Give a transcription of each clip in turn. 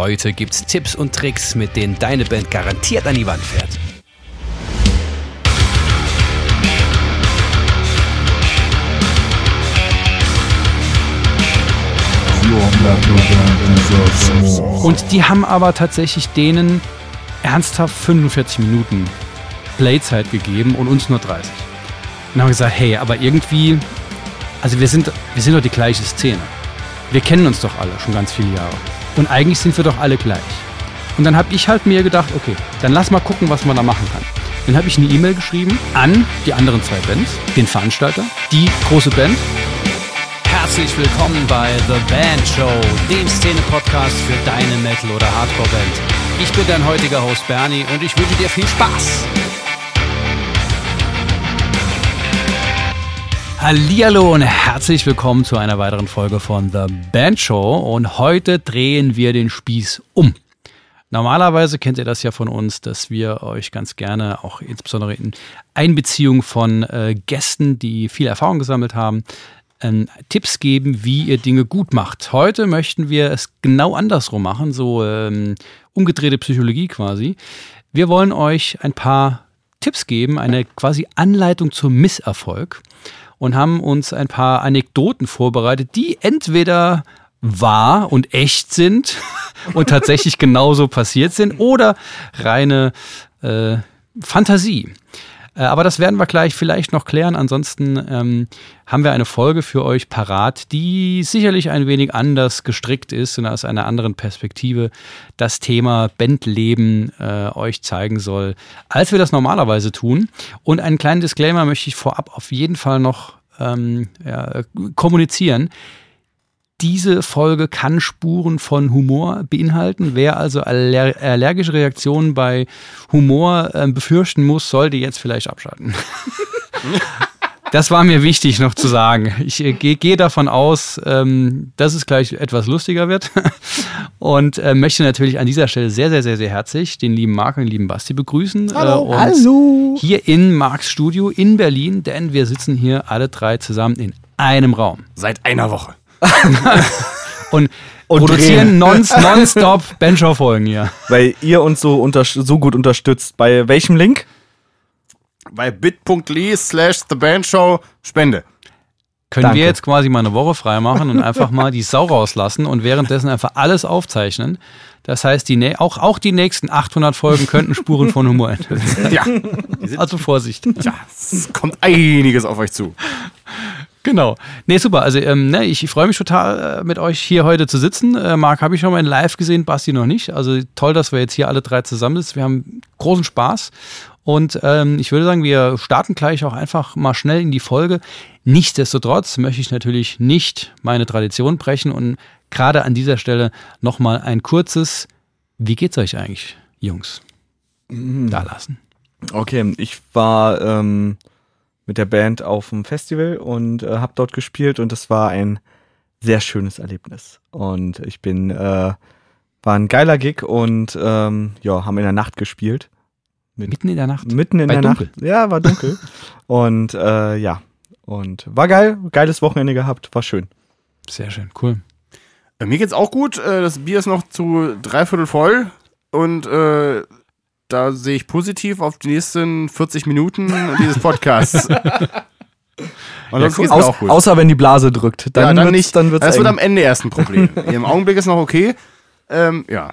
Heute gibt's Tipps und Tricks, mit denen deine Band garantiert an die Wand fährt. Und die haben aber tatsächlich denen ernsthaft 45 Minuten Playzeit gegeben und uns nur 30. Und haben gesagt, hey, aber irgendwie, also wir sind, wir sind doch die gleiche Szene. Wir kennen uns doch alle schon ganz viele Jahre. Und eigentlich sind wir doch alle gleich. Und dann habe ich halt mir gedacht, okay, dann lass mal gucken, was man da machen kann. Dann habe ich eine E-Mail geschrieben an die anderen zwei Bands, den Veranstalter, die große Band Herzlich willkommen bei The Band Show, dem Szene-Podcast für deine Metal- oder Hardcore-Band. Ich bin dein heutiger Host Bernie und ich wünsche dir viel Spaß. Hallihallo und herzlich willkommen zu einer weiteren Folge von The Band Show und heute drehen wir den Spieß um. Normalerweise kennt ihr das ja von uns, dass wir euch ganz gerne auch insbesondere in Einbeziehung von äh, Gästen, die viel Erfahrung gesammelt haben, ähm, Tipps geben, wie ihr Dinge gut macht. Heute möchten wir es genau andersrum machen, so ähm, umgedrehte Psychologie quasi. Wir wollen euch ein paar Tipps geben, eine quasi Anleitung zum Misserfolg und haben uns ein paar Anekdoten vorbereitet, die entweder wahr und echt sind und tatsächlich genauso passiert sind oder reine äh, Fantasie. Äh, aber das werden wir gleich vielleicht noch klären. Ansonsten ähm, haben wir eine Folge für euch parat, die sicherlich ein wenig anders gestrickt ist und aus einer anderen Perspektive das Thema Bandleben äh, euch zeigen soll, als wir das normalerweise tun. Und einen kleinen Disclaimer möchte ich vorab auf jeden Fall noch ähm, ja, kommunizieren. Diese Folge kann Spuren von Humor beinhalten. Wer also aller allergische Reaktionen bei Humor äh, befürchten muss, sollte jetzt vielleicht abschalten. Das war mir wichtig noch zu sagen. Ich äh, gehe geh davon aus, ähm, dass es gleich etwas lustiger wird. Und äh, möchte natürlich an dieser Stelle sehr, sehr, sehr, sehr herzlich den lieben Marc und den lieben Basti begrüßen. Hallo. Äh, Hallo. Hier in Marks Studio in Berlin, denn wir sitzen hier alle drei zusammen in einem Raum. Seit einer Woche. und, Und produzieren non, nonstop Benchow-Folgen hier. Weil ihr uns so, unter, so gut unterstützt. Bei welchem Link? Bei bit.ly slash The Band Show Spende. Können Danke. wir jetzt quasi mal eine Woche freimachen und einfach mal die Sau rauslassen und währenddessen einfach alles aufzeichnen. Das heißt, die, auch, auch die nächsten 800 Folgen könnten Spuren von Humor enthalten. Ja, Also Vorsicht. ja, es kommt einiges auf euch zu. Genau. Nee, super. Also ähm, ne, ich freue mich total, äh, mit euch hier heute zu sitzen. Äh, Marc habe ich schon mal in live gesehen, Basti noch nicht. Also toll, dass wir jetzt hier alle drei zusammen sind. Wir haben großen Spaß. Und ähm, ich würde sagen, wir starten gleich auch einfach mal schnell in die Folge. Nichtsdestotrotz möchte ich natürlich nicht meine Tradition brechen und gerade an dieser Stelle nochmal ein kurzes Wie geht's euch eigentlich, Jungs? Da lassen. Okay, ich war ähm, mit der Band auf dem Festival und äh, habe dort gespielt und das war ein sehr schönes Erlebnis. Und ich bin, äh, war ein geiler Gig und ähm, ja, haben in der Nacht gespielt. Mitten in der Nacht. Mitten in Bei der dunkel. Nacht. Ja, war dunkel. und äh, ja, und war geil, geiles Wochenende gehabt, war schön. Sehr schön, cool. Äh, Mir geht's auch gut. Äh, Das Bier ist noch zu dreiviertel voll und äh, da sehe ich positiv auf die nächsten 40 Minuten dieses Podcasts. Und sonst geht's mir Aus, auch gut. außer wenn die Blase drückt, dann, ja, dann wird's, nicht. dann wird's das wird eng. am Ende erst ein Problem. Im Augenblick ist noch okay. Ähm, ja.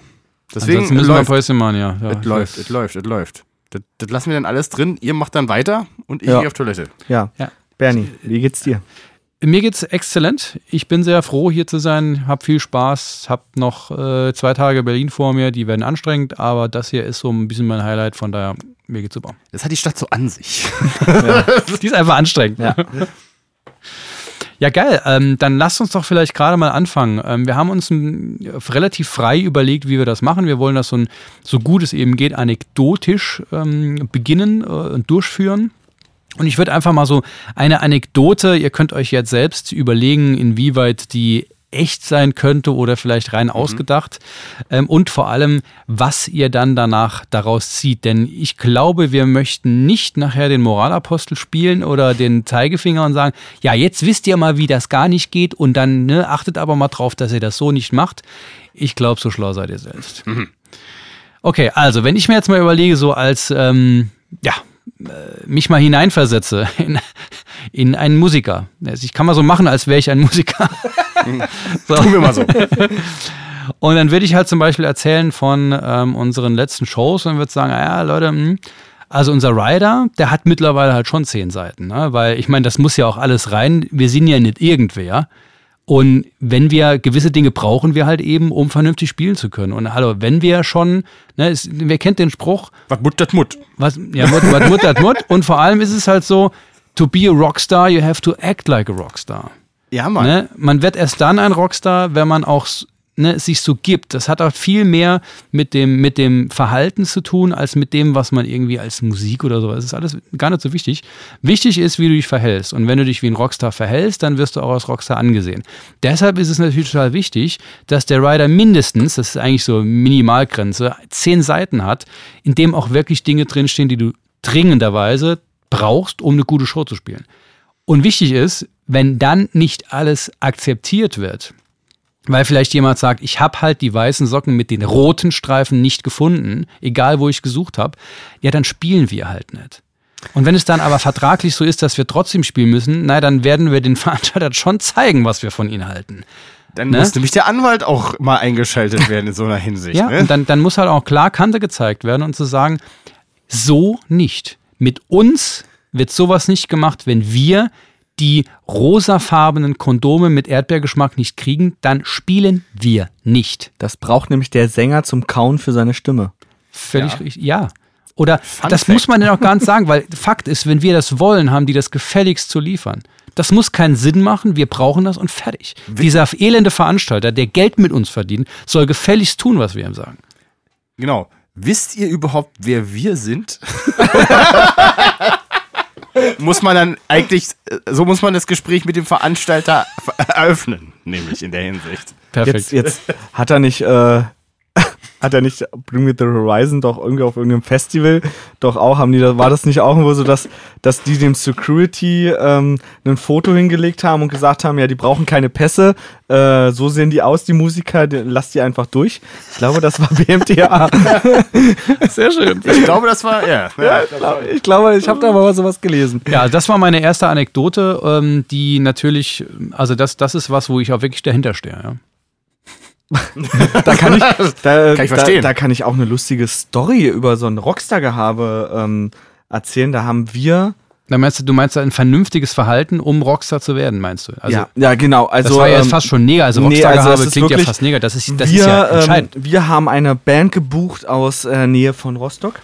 Deswegen Ansonsten müssen wir läuft. Päuschen machen, ja. ja Es läuft, es läuft, es läuft. Das, das lassen wir dann alles drin. Ihr macht dann weiter und ich Ja. gehe auf Toilette. Ja. Ja. Bernie, wie geht's dir? Mir geht's exzellent. Ich bin sehr froh, hier zu sein. Hab viel Spaß. Hab noch äh, zwei Tage Berlin vor mir. Die werden anstrengend, aber das hier ist so ein bisschen mein Highlight. Von daher, mir geht's super. Das hat die Stadt so an sich. Die ist einfach anstrengend. Ja. Ja, geil. Ähm, dann lasst uns doch vielleicht gerade mal anfangen. Ähm, wir haben uns relativ frei überlegt, wie wir das machen. Wir wollen das so, ein, so gut es eben geht, anekdotisch ähm, beginnen äh, und durchführen. Und ich würde einfach mal so eine Anekdote, ihr könnt euch jetzt selbst überlegen, inwieweit die echt sein könnte oder vielleicht rein ausgedacht. Ähm, und vor allem, was ihr dann danach daraus zieht. Denn ich glaube, wir möchten nicht nachher den Moralapostel spielen oder den Zeigefinger und sagen, ja, jetzt wisst ihr mal, wie das gar nicht geht und dann ne, achtet aber mal drauf, dass ihr das so nicht macht. Ich glaube, so schlau seid ihr selbst. Okay, also wenn ich mir jetzt mal überlege, so als, ähm, ja, mich mal hineinversetze in, in einen Musiker. Also ich kann mal so machen, als wäre ich ein Musiker. so. Tun wir mal so. Und dann würde ich halt zum Beispiel erzählen von ähm, unseren letzten Shows und würde sagen, ja, Leute, mh, also unser Rider, der hat mittlerweile halt schon zehn Seiten, ne? weil ich meine, das muss ja auch alles rein. Wir sind ja nicht irgendwer. Und wenn wir gewisse Dinge brauchen wir halt eben, um vernünftig spielen zu können. Und hallo, wenn wir schon, ne, es, wer kennt den Spruch, Was Mut, das Mut. was, ja, Mut, was Mut, das Mut. Und vor allem ist es halt so, to be a Rockstar, you have to act like a Rockstar. Ja, Mann. Ne? Man wird erst dann ein Rockstar, wenn man auch s- ne, es sich so gibt. Das hat auch viel mehr mit dem, mit dem Verhalten zu tun, als mit dem, was man irgendwie als Musik oder so. Es ist alles gar nicht so wichtig. Wichtig ist, wie du dich verhältst. Und wenn du dich wie ein Rockstar verhältst, dann wirst du auch als Rockstar angesehen. Deshalb ist es natürlich total wichtig, dass der Rider mindestens, das ist eigentlich so Minimalgrenze, zehn Seiten hat, in dem auch wirklich Dinge drinstehen, die du dringenderweise brauchst, um eine gute Show zu spielen. Und wichtig ist, wenn dann nicht alles akzeptiert wird, weil vielleicht jemand sagt, ich habe halt die weißen Socken mit den roten Streifen nicht gefunden, egal wo ich gesucht habe, ja, dann spielen wir halt nicht. Und wenn es dann aber vertraglich so ist, dass wir trotzdem spielen müssen, na, dann werden wir den Veranstalter schon zeigen, was wir von ihnen halten. Dann Ne? muss nämlich der Anwalt auch mal eingeschaltet werden in so einer Hinsicht. Ja, ne? und dann, dann muss halt auch klar Kante gezeigt werden und zu sagen, so nicht. Mit uns wird sowas nicht gemacht, wenn wir die rosafarbenen Kondome mit Erdbeergeschmack nicht kriegen, dann spielen wir nicht. Das braucht nämlich der Sänger zum Kauen für seine Stimme. Völlig Ja. richtig. Ja. Oder das Fact. muss man ja auch gar nicht sagen, weil Fakt ist, wenn wir das wollen, haben die das gefälligst zu liefern. Das muss keinen Sinn machen, wir brauchen das und fertig. Dieser elende Veranstalter, der Geld mit uns verdient, soll gefälligst tun, was wir ihm sagen. Genau. Wisst ihr überhaupt, wer wir sind? muss man dann eigentlich, äh, so muss man das Gespräch mit dem Veranstalter eröffnen, nämlich in der Hinsicht. Perfekt. Jetzt, jetzt hat er nicht, äh, hat er nicht Bring Me the Horizon doch irgendwie auf irgendeinem Festival doch auch, haben die da, war das nicht auch irgendwo so, dass, dass die dem Security ähm, ein Foto hingelegt haben und gesagt haben, ja, die brauchen keine Pässe, äh, so sehen die aus, die Musiker, die, lass die einfach durch. Ich glaube, das war BMTA. Sehr schön. Ich glaube, das war, ja. ja. ich glaube, ich, glaube, ich habe da mal sowas gelesen. Ja, das war meine erste Anekdote, ähm, die natürlich, also das, das ist was, wo ich auch wirklich dahinter stehe. Ja. Da kann ich, da, Kann ich verstehen. Da, da kann ich auch eine lustige Story über so ein Rockstar-Gehabe ähm, erzählen. Da haben wir Da meinst du, du meinst ein vernünftiges Verhalten, um Rockstar zu werden, meinst du? Also, ja, ja, genau. Also, das war ja jetzt ähm, fast schon neger. Also nee, Rockstar-Gehabe also es ist klingt ja wirklich- fast neger. Das ist, das wir, ist ja entscheidend. Ähm, wir haben eine Band gebucht aus äh, Nähe von Rostock,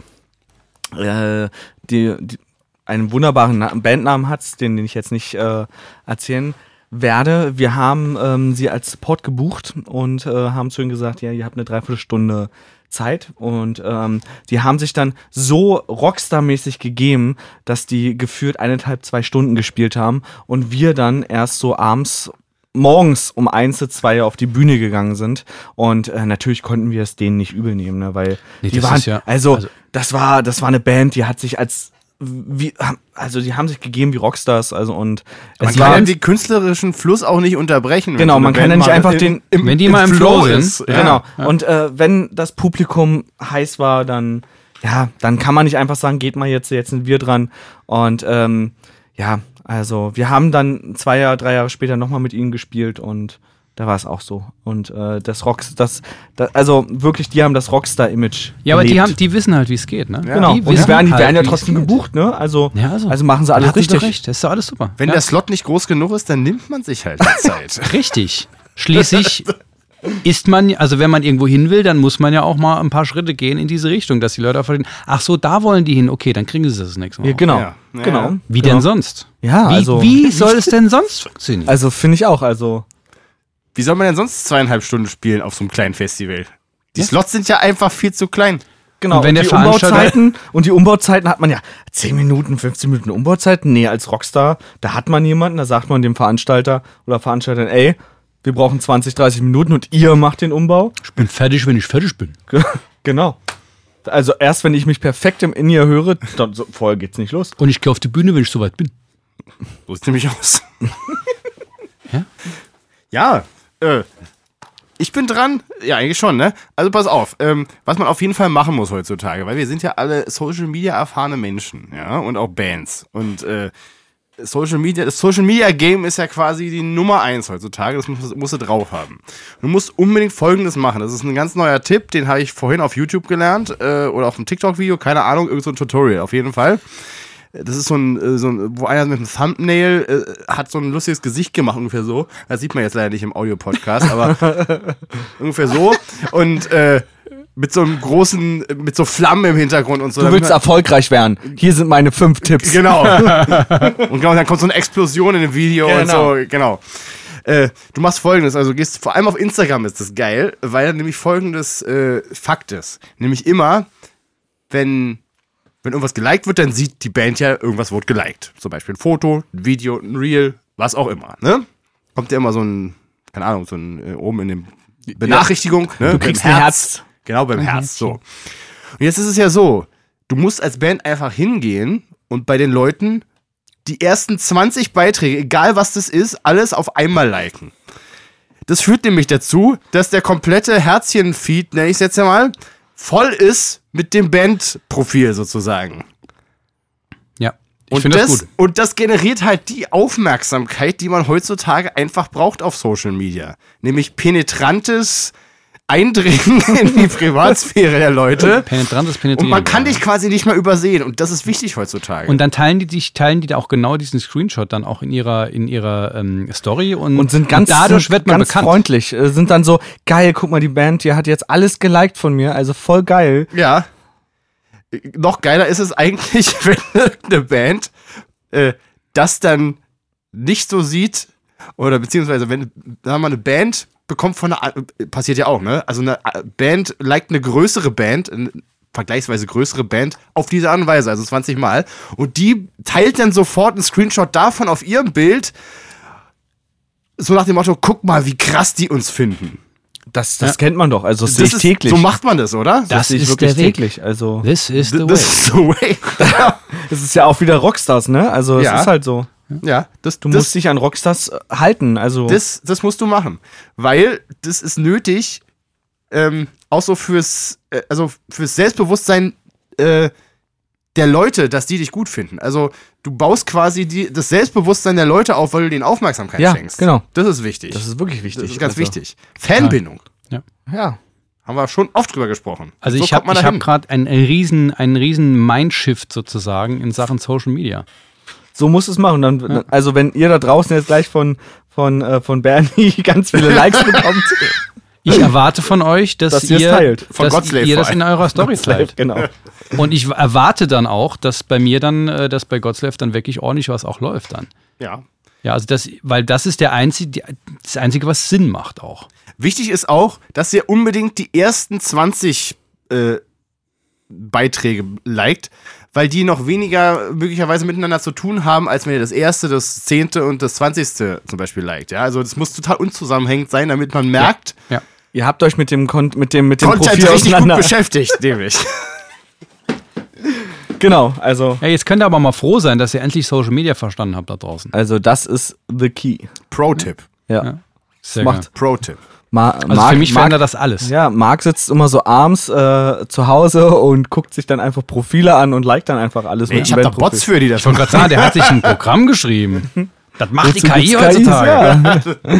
äh, die, die einen wunderbaren Na Bandnamen hat, den, den ich jetzt nicht äh, erzählen werde. Wir haben ähm, sie als Support gebucht und äh, haben zu ihnen gesagt, ja, ihr habt eine Dreiviertelstunde Zeit. Und ähm, die haben sich dann so Rockstar-mäßig gegeben, dass die geführt eineinhalb, zwei Stunden gespielt haben. Und wir dann erst so abends morgens um eins, zwei auf die Bühne gegangen sind. Und äh, natürlich konnten wir es denen nicht übel nehmen, ne, weil Nee, die waren, ja- also, also- das war, das war eine Band, die hat sich als wie, also die haben sich gegeben wie Rockstars, also und Man es kann war, ja den künstlerischen Fluss auch nicht unterbrechen. Genau, man kann ja nicht einfach im- den- im, Wenn die mal im Flow sind, ist. Ja. genau. Und äh, wenn das Publikum heiß war, dann ja, dann kann man nicht einfach sagen, geht mal jetzt, jetzt sind wir dran. Und ähm, ja, also wir haben dann zwei Jahre, drei Jahre später nochmal mit ihnen gespielt und da war es auch so. Und äh, das Rocks, das, das, also wirklich, die haben das Rockstar-Image. Ja, aber die, gelebt. haben, die wissen halt, wie es geht. Ne? Genau, Die und die wissen werden, die halt, werden ja trotzdem gebucht, ne? Also, Ja, also, also machen sie alles richtig. recht, das ist doch alles super. Wenn ja. der Slot nicht groß genug ist, dann nimmt man sich halt die Zeit. Richtig. Schließlich ist man, also wenn man irgendwo hin will, dann muss man ja auch mal ein paar Schritte gehen in diese Richtung, dass die Leute auch verstehen, ach so, da wollen die hin, okay, dann kriegen sie das nächste Mal. Ja, genau, Ja. Ja, genau. ja. Wie genau. denn sonst? Ja, wie, also- wie soll es denn sonst funktionieren? Also finde ich auch, also Wie soll man denn sonst zweieinhalb Stunden spielen auf so einem kleinen Festival? Die Slots sind ja einfach viel zu klein. Genau, Und wenn der die Umbauzeiten und die Umbauzeiten hat man ja 10 Minuten, 15 Minuten Umbauzeiten. Nee, als Rockstar, da hat man jemanden, da sagt man dem Veranstalter oder Veranstalterin, ey, wir brauchen 20, 30 Minuten und ihr macht den Umbau. Ich bin fertig, wenn ich fertig bin. Genau. Also erst wenn ich mich perfekt im In-Ear höre, dann so, vorher geht's nicht los. Und ich gehe auf die Bühne, wenn ich soweit bin. So sieht nämlich aus. Ja? Ja, äh, ich bin dran. Ja, eigentlich schon, ne? Also pass auf, ähm, was man auf jeden Fall machen muss heutzutage, weil wir sind ja alle Social Media erfahrene Menschen, ja, und auch Bands. Und äh, Social Media, das Social Media Game ist ja quasi die Nummer eins heutzutage. Das musst, musst du drauf haben. Du musst unbedingt Folgendes machen. Das ist ein ganz neuer Tipp, den habe ich vorhin auf YouTube gelernt äh, oder auf einem TikTok-Video, keine Ahnung, irgend so Tutorial auf jeden Fall. Das ist so ein, äh, so ein, wo einer mit einem Thumbnail äh, hat so ein lustiges Gesicht gemacht, ungefähr so. Das sieht man jetzt leider nicht im Audio-Podcast, aber ungefähr so. Und äh, mit so einem großen, mit so Flammen im Hintergrund und so. Du willst erfolgreich werden. Hier sind meine fünf Tipps. Genau. und genau, dann kommt so eine Explosion in dem Video und Genau. so, genau. Äh, du machst folgendes, also gehst, vor allem auf Instagram ist das geil, weil nämlich folgendes äh, Fakt ist. Nämlich immer, wenn, wenn irgendwas geliked wird, dann sieht die Band ja, irgendwas wurde geliked. Zum Beispiel ein Foto, ein Video, ein Reel, was auch immer, ne? Kommt ja immer so ein, keine Ahnung, so ein, äh, oben in dem Benachrichtigung, ne? Du kriegst Beim ein Herz. Genau, beim Herz, so. Und jetzt ist es ja so, du musst als Band einfach hingehen und bei den Leuten die ersten 20 Beiträge, egal was das ist, alles auf einmal liken. Das führt nämlich dazu, dass der komplette Herzchen-Feed, nenne ich es jetzt ja mal, voll ist mit dem Bandprofil sozusagen. Ja. Ich Und das, das gut. und das generiert halt die Aufmerksamkeit, die man heutzutage einfach braucht auf Social Media. Nämlich penetrantes Eindringen in die Privatsphäre der Leute. Penetrantes Und Penetrieren. man kann dich quasi nicht mehr übersehen. Und das ist wichtig heutzutage. Und dann teilen die dich, teilen die da auch genau diesen Screenshot dann auch in ihrer, in ihrer ähm, Story und, Und sind ganz, dadurch sind wird man ganz bekannt. freundlich. Äh, Sind dann so, geil, guck mal, die Band, die hat jetzt alles geliked von mir, also voll geil. ja. Noch geiler ist es eigentlich, wenn eine Band äh, das dann nicht so sieht. Oder beziehungsweise, wenn sagen wir mal, eine Band bekommt von einer, passiert ja auch, ne? Also eine äh, Band liked eine größere Band, eine vergleichsweise größere Band, auf diese Art und Weise, also 20 Mal. Und die teilt dann sofort einen Screenshot davon auf ihrem Bild, so nach dem Motto, guck mal, wie krass die uns finden. Das, das kennt man doch, also das, sehe ich ist, täglich. So macht man das, oder? Das ich ist wirklich der Weg. täglich. Also, This is the way. Das ist the way. es ist ja auch wieder Rockstars, ne? Also, es Ja. ist halt so. Ja, das, Du das, musst dich an Rockstars äh, halten, also. das, das musst du machen. Weil das ist nötig, ähm, auch so fürs, äh, also fürs Selbstbewusstsein äh, der Leute, dass die dich gut finden. Also du baust quasi die, das Selbstbewusstsein der Leute auf, weil du denen Aufmerksamkeit Ja, schenkst. genau. Das ist wichtig. das ist wirklich wichtig. Das ist ganz also, wichtig. Fanbindung. Ja. Haben wir schon oft drüber gesprochen. Also So ich habe hab gerade einen riesen, einen riesen Mindshift sozusagen in Sachen Social Media. So muss es machen. Dann, Also, wenn ihr da draußen jetzt gleich von, von, äh, von Bernie ganz viele Likes bekommt, Ich erwarte von euch, dass, Dass ihr teilt. Von dass Godslave ihr das in eurer Story teilt. genau. Und ich erwarte dann auch, dass bei mir dann, äh, dass bei Godslave dann wirklich ordentlich was auch läuft dann. Ja. Ja, also das, weil das ist der einzige, das Einzige, was Sinn macht auch. Wichtig ist auch, dass ihr unbedingt die ersten 20 äh, Beiträge liked, weil die noch weniger möglicherweise miteinander zu tun haben, als wenn ihr das erste, das zehnte und das zwanzigste zum Beispiel liked. Ja, also das muss total unzusammenhängend sein, damit man merkt, Ja. Ihr habt euch mit dem, Kon mit dem, mit dem Content Profil richtig gut auseinander. beschäftigt, nämlich. Genau, also, Ja, jetzt könnt ihr aber mal froh sein, dass ihr endlich Social Media verstanden habt da draußen. also das ist the key. Pro-Tipp. Ja. Ja. Sehr macht-. Pro-Tipp. Ma Also Marc- für mich verändert das alles. Ja, Marc sitzt immer so abends äh, zu Hause und guckt sich dann einfach Profile an und liked dann einfach alles Nee, mit ich habe da. Bots für, die das Ich wollte gerade sagen, der hat sich ein Programm geschrieben. Das macht die Wozu KI gibt's heutzutage. Ja.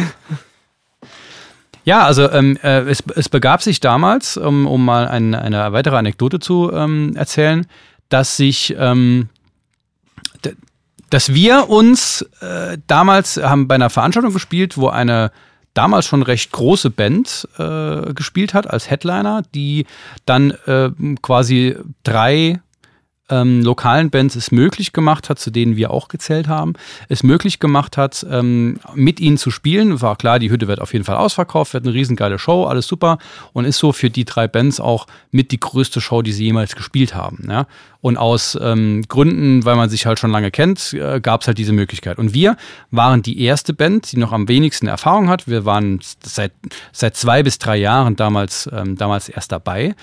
Ja, also ähm, äh, es, es begab sich damals, um, um mal ein, eine weitere Anekdote zu ähm, erzählen, dass sich, ähm, dass wir uns äh, damals haben bei einer Veranstaltung gespielt, wo eine damals schon recht große Band äh, gespielt hat als Headliner, die dann äh, quasi drei ähm, lokalen Bands es möglich gemacht hat, zu denen wir auch gezählt haben, es möglich gemacht hat, ähm, mit ihnen zu spielen. War klar, die Hütte wird auf jeden Fall ausverkauft, wird eine riesengeile Show, alles super und ist so für die drei Bands auch mit die größte Show, die sie jemals gespielt haben. Ja? Und aus ähm, Gründen, weil man sich halt schon lange kennt, äh, gab es halt diese Möglichkeit. Und wir waren die erste Band, die noch am wenigsten Erfahrung hat. Wir waren seit, seit zwei bis drei Jahren damals, ähm, damals erst dabei.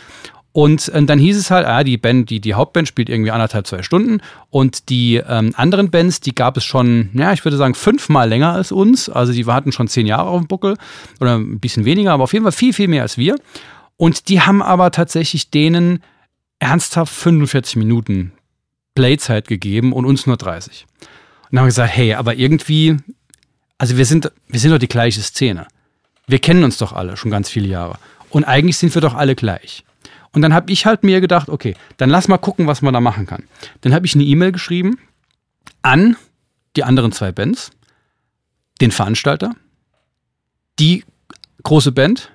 Und äh, dann hieß es halt, ah, die Band, die, die Hauptband spielt irgendwie anderthalb, zwei Stunden. Und die ähm, anderen Bands, die gab es schon, ja, ich würde sagen, fünfmal länger als uns. Also die hatten schon zehn Jahre auf dem Buckel oder ein bisschen weniger, aber auf jeden Fall viel, viel mehr als wir. Und die haben aber tatsächlich denen ernsthaft 45 Minuten Playzeit gegeben und uns nur 30. Und dann haben wir gesagt, hey, aber irgendwie, also wir sind, wir sind doch die gleiche Szene. Wir kennen uns doch alle schon ganz viele Jahre. Und eigentlich sind wir doch alle gleich. Und dann habe ich halt mir gedacht, okay, dann lass mal gucken, was man da machen kann. Dann habe ich eine E-Mail geschrieben an die anderen zwei Bands, den Veranstalter, die große Band,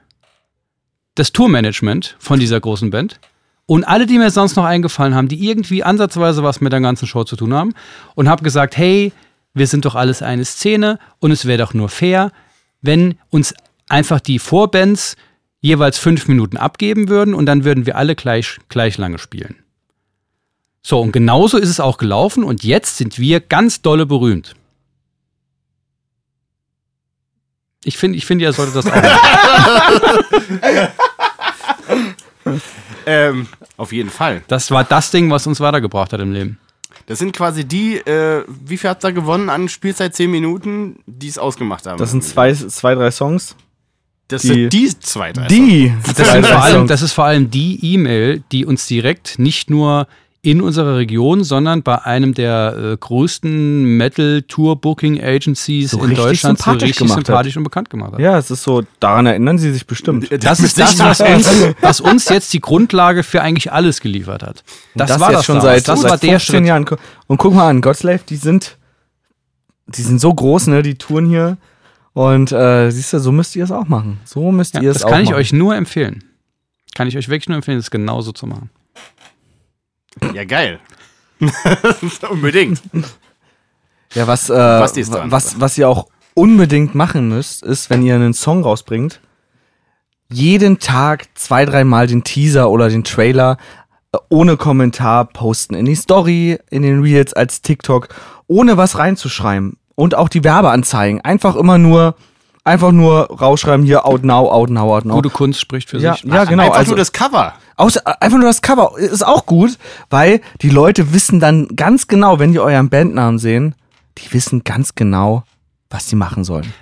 das Tourmanagement von dieser großen Band und alle, die mir sonst noch eingefallen haben, die irgendwie ansatzweise was mit der ganzen Show zu tun haben und habe gesagt, hey, wir sind doch alles eine Szene und es wäre doch nur fair, wenn uns einfach die Vorbands jeweils fünf Minuten abgeben würden und dann würden wir alle gleich, gleich lange spielen. So, und genauso ist es auch gelaufen und jetzt sind wir ganz dolle berühmt. Ich finde, ich finde, ihr solltet das auch. ähm, auf jeden Fall. Das war das Ding, was uns weitergebracht hat im Leben. Das sind quasi die, äh, wie viel habt ihr gewonnen an Spielzeit 10 Minuten, die es ausgemacht haben? Das sind zwei, zwei drei Songs. Das die, sind die zwei, drei Die. Das, sind vor allem, das ist vor allem die E-Mail, die uns direkt nicht nur in unserer Region, sondern bei einem der äh, größten Metal-Tour-Booking-Agencies so in Deutschland so richtig sympathisch hat. und bekannt gemacht hat. Ja, es ist so, daran erinnern sie sich bestimmt. Das, das ist das, was uns, was uns, jetzt die Grundlage für eigentlich alles geliefert hat. Das, das war das schon seit, das seit war 15 Jahren. Und guck mal an, Godslave, die sind, die sind so groß, ne, die Touren hier. Und äh, siehst du, so müsst ihr es auch machen. So müsst ja, ihr es auch machen. Das kann ich euch nur empfehlen. Kann ich euch wirklich nur empfehlen, das genauso zu machen. Ja, geil. unbedingt. Ja, was, äh, was, was ihr auch unbedingt machen müsst, ist, wenn ihr einen Song rausbringt, jeden Tag zwei, dreimal den Teaser oder den Trailer äh, ohne Kommentar posten. In die Story, in den Reels, als TikTok, ohne was reinzuschreiben. Und auch die Werbeanzeigen. Einfach immer nur, einfach nur rausschreiben hier, out now, out now, out now. Gute Kunst spricht für ja, sich. Ja, genau. Einfach also, nur das Cover. Außer, einfach nur das Cover ist auch gut, weil die Leute wissen dann ganz genau, wenn die euren Bandnamen sehen, die wissen ganz genau, was sie machen sollen.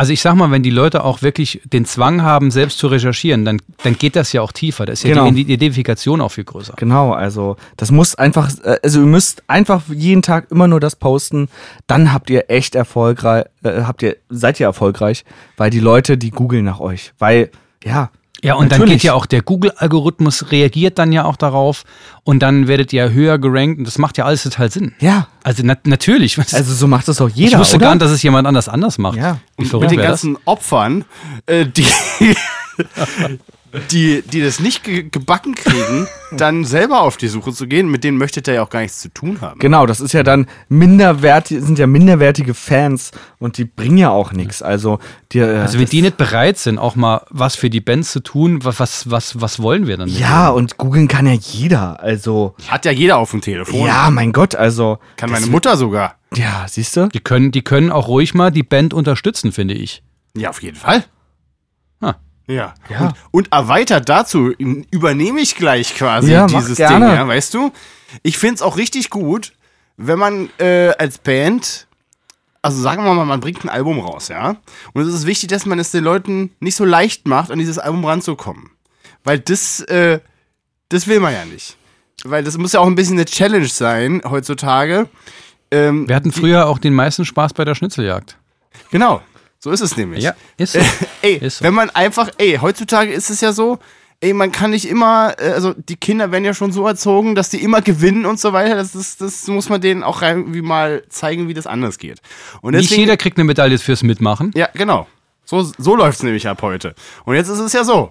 Also ich sag mal, wenn die Leute auch wirklich den Zwang haben, selbst zu recherchieren, dann, dann geht das ja auch tiefer. Da ist ja genau. die Identifikation auch viel größer. Genau, also das muss einfach, äh, also ihr müsst einfach jeden Tag immer nur das posten, dann habt ihr echt erfolgreich, äh, habt ihr, seid ihr erfolgreich, weil die Leute, die googeln nach euch. Weil, ja, ja, und Natürlich. dann geht ja auch der Google-Algorithmus reagiert dann ja auch darauf und dann werdet ihr höher gerankt und das macht ja alles total Sinn. Ja. Also na natürlich. Also so macht das auch jeder. Ich wusste oder? gar nicht, dass es jemand anders anders macht. Ja. und mit den ganzen das? Opfern, äh, die die, die das nicht ge gebacken kriegen, dann selber auf die Suche zu gehen, mit denen möchtet ihr ja auch gar nichts zu tun haben. Genau, das ist ja dann minderwertige, sind ja minderwertige Fans und die bringen ja auch nichts. Also, die, äh, also wenn die nicht bereit sind, auch mal was für die Bands zu tun, was, was, was wollen wir dann? Ja, denen? und googeln kann ja jeder. Also. Hat ja jeder auf dem Telefon. Ja, mein Gott, also. Kann meine Mutter sogar. Ja, siehst du? Die können, die können auch ruhig mal die Band unterstützen, finde ich. Ja, auf jeden Fall. Ja. ja. Und, und, erweitert dazu übernehme ich gleich quasi ja, dieses Ding, ja, weißt du? Ich finde es auch richtig gut, wenn man äh, als Band, also sagen wir mal, man bringt ein Album raus, ja. Und es ist wichtig, dass man es den Leuten nicht so leicht macht, an dieses Album ranzukommen. Weil das, äh, das will man ja nicht. Weil das muss ja auch ein bisschen eine Challenge sein heutzutage. Ähm, Wir hatten früher auch den meisten Spaß bei der Schnitzeljagd. Genau. So ist es nämlich. Ja, ist so. ey, ist so. wenn man einfach, ey, heutzutage ist es ja so, ey, man kann nicht immer, äh, also die Kinder werden ja schon so erzogen, dass die immer gewinnen und so weiter. Das, ist, das muss man denen auch irgendwie mal zeigen, wie das anders geht. Und deswegen, nicht jeder kriegt eine Medaille fürs Mitmachen. Ja, genau. So, so läuft es nämlich ab heute. Und jetzt ist es ja so.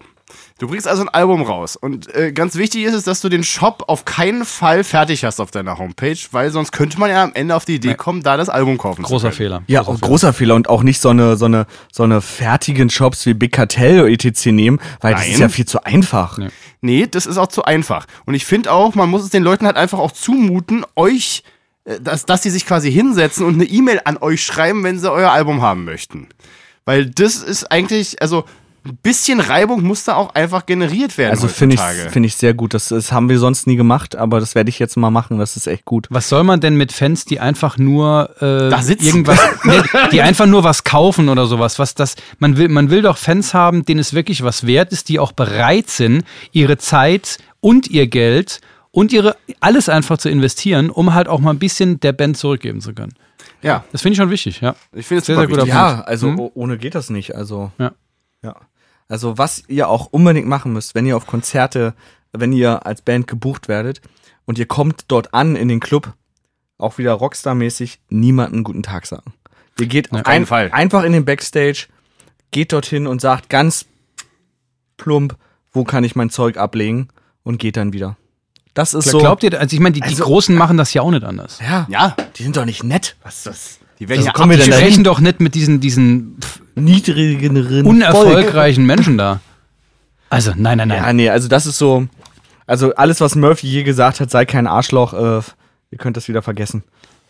Du bringst also ein Album raus. Und äh, ganz wichtig ist es, dass du den Shop auf keinen Fall fertig hast auf deiner Homepage, weil sonst könnte man ja am Ende auf die Idee kommen, da das Album kaufen zu Großer können. Fehler. Ja, großer auch großer Fehler und auch nicht so eine, so eine, so eine fertigen Shops wie Big Cartel oder etc. nehmen, weil das Nein. ist ja viel zu einfach. Nee. Nee, das ist auch zu einfach. Und ich finde auch, man muss es den Leuten halt einfach auch zumuten, euch, äh, dass, dass sie sich quasi hinsetzen und eine E-Mail an euch schreiben, wenn sie euer Album haben möchten. Weil das ist eigentlich, also ein bisschen Reibung muss da auch einfach generiert werden. Also finde ich, finde ich sehr gut. Das, das haben wir sonst nie gemacht, aber das werde ich jetzt mal machen. Das ist echt gut. Was soll man denn mit Fans, die einfach nur äh, irgendwas, nee, die einfach nur was kaufen oder sowas? Was das? Man will, man will doch Fans haben, denen es wirklich was wert ist, die auch bereit sind, ihre Zeit und ihr Geld und ihre alles einfach zu investieren, um halt auch mal ein bisschen der Band zurückgeben zu können. ja, Das finde ich schon wichtig, ja. ich finde es Sehr, sehr. Punkt. Ja, also Hm? oh- ohne geht das nicht. Also Ja. ja. Also was ihr auch unbedingt machen müsst, wenn ihr auf Konzerte, wenn ihr als Band gebucht werdet und ihr kommt dort an in den Club, auch wieder Rockstar-mäßig, niemanden guten Tag sagen. Ihr geht auf ein, Fall. einfach in den Backstage, geht dorthin und sagt ganz plump, wo kann ich mein Zeug ablegen und geht dann wieder. Das ist so. Glaubt ihr, also ich meine, die, die Also- Großen machen das ja auch nicht anders. ja, Ja, die sind doch nicht nett. Was ist das? Die werden Also ja kommen wir Die denn sprechen doch nicht mit diesen, diesen pff, Niedrigeren unerfolgreichen Menschen da. Also, nein, nein, nein. Ja, nee, also das ist so. Also alles, was Murphy je gesagt hat, sei kein Arschloch, äh, ihr könnt das wieder vergessen.